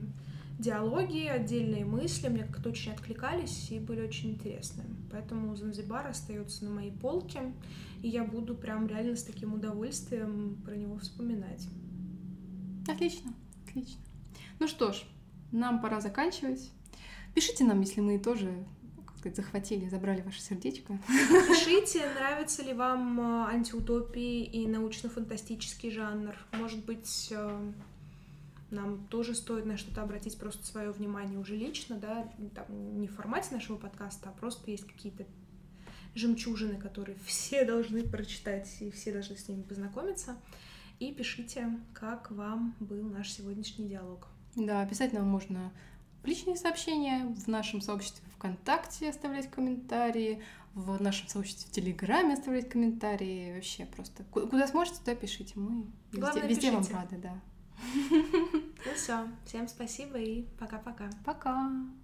диалоги, отдельные мысли мне как-то очень откликались и были очень интересны. Поэтому Занзибар остается на моей полке, и я буду прям реально с таким удовольствием про него вспоминать. Отлично, отлично. Ну что ж, нам пора заканчивать. Пишите нам, если мы тоже сказать, захватили, забрали ваше сердечко. Пишите, нравится ли вам э, антиутопии и научно-фантастический жанр. Может быть, э, нам тоже стоит на что-то обратить просто свое внимание уже лично, да, там, не в формате нашего подкаста, а просто есть какие-то жемчужины, которые [LAUGHS] все должны прочитать и все должны с ними познакомиться. И пишите, как вам был наш сегодняшний диалог. Да, писать нам можно в личные сообщения, в нашем сообществе ВКонтакте оставлять комментарии, в нашем сообществе в Телеграме оставлять комментарии. Вообще просто куда сможете, туда пишите. Мы Главное, везде, везде вам рады, да. Ну все, всем спасибо и пока-пока. Пока. -пока. пока.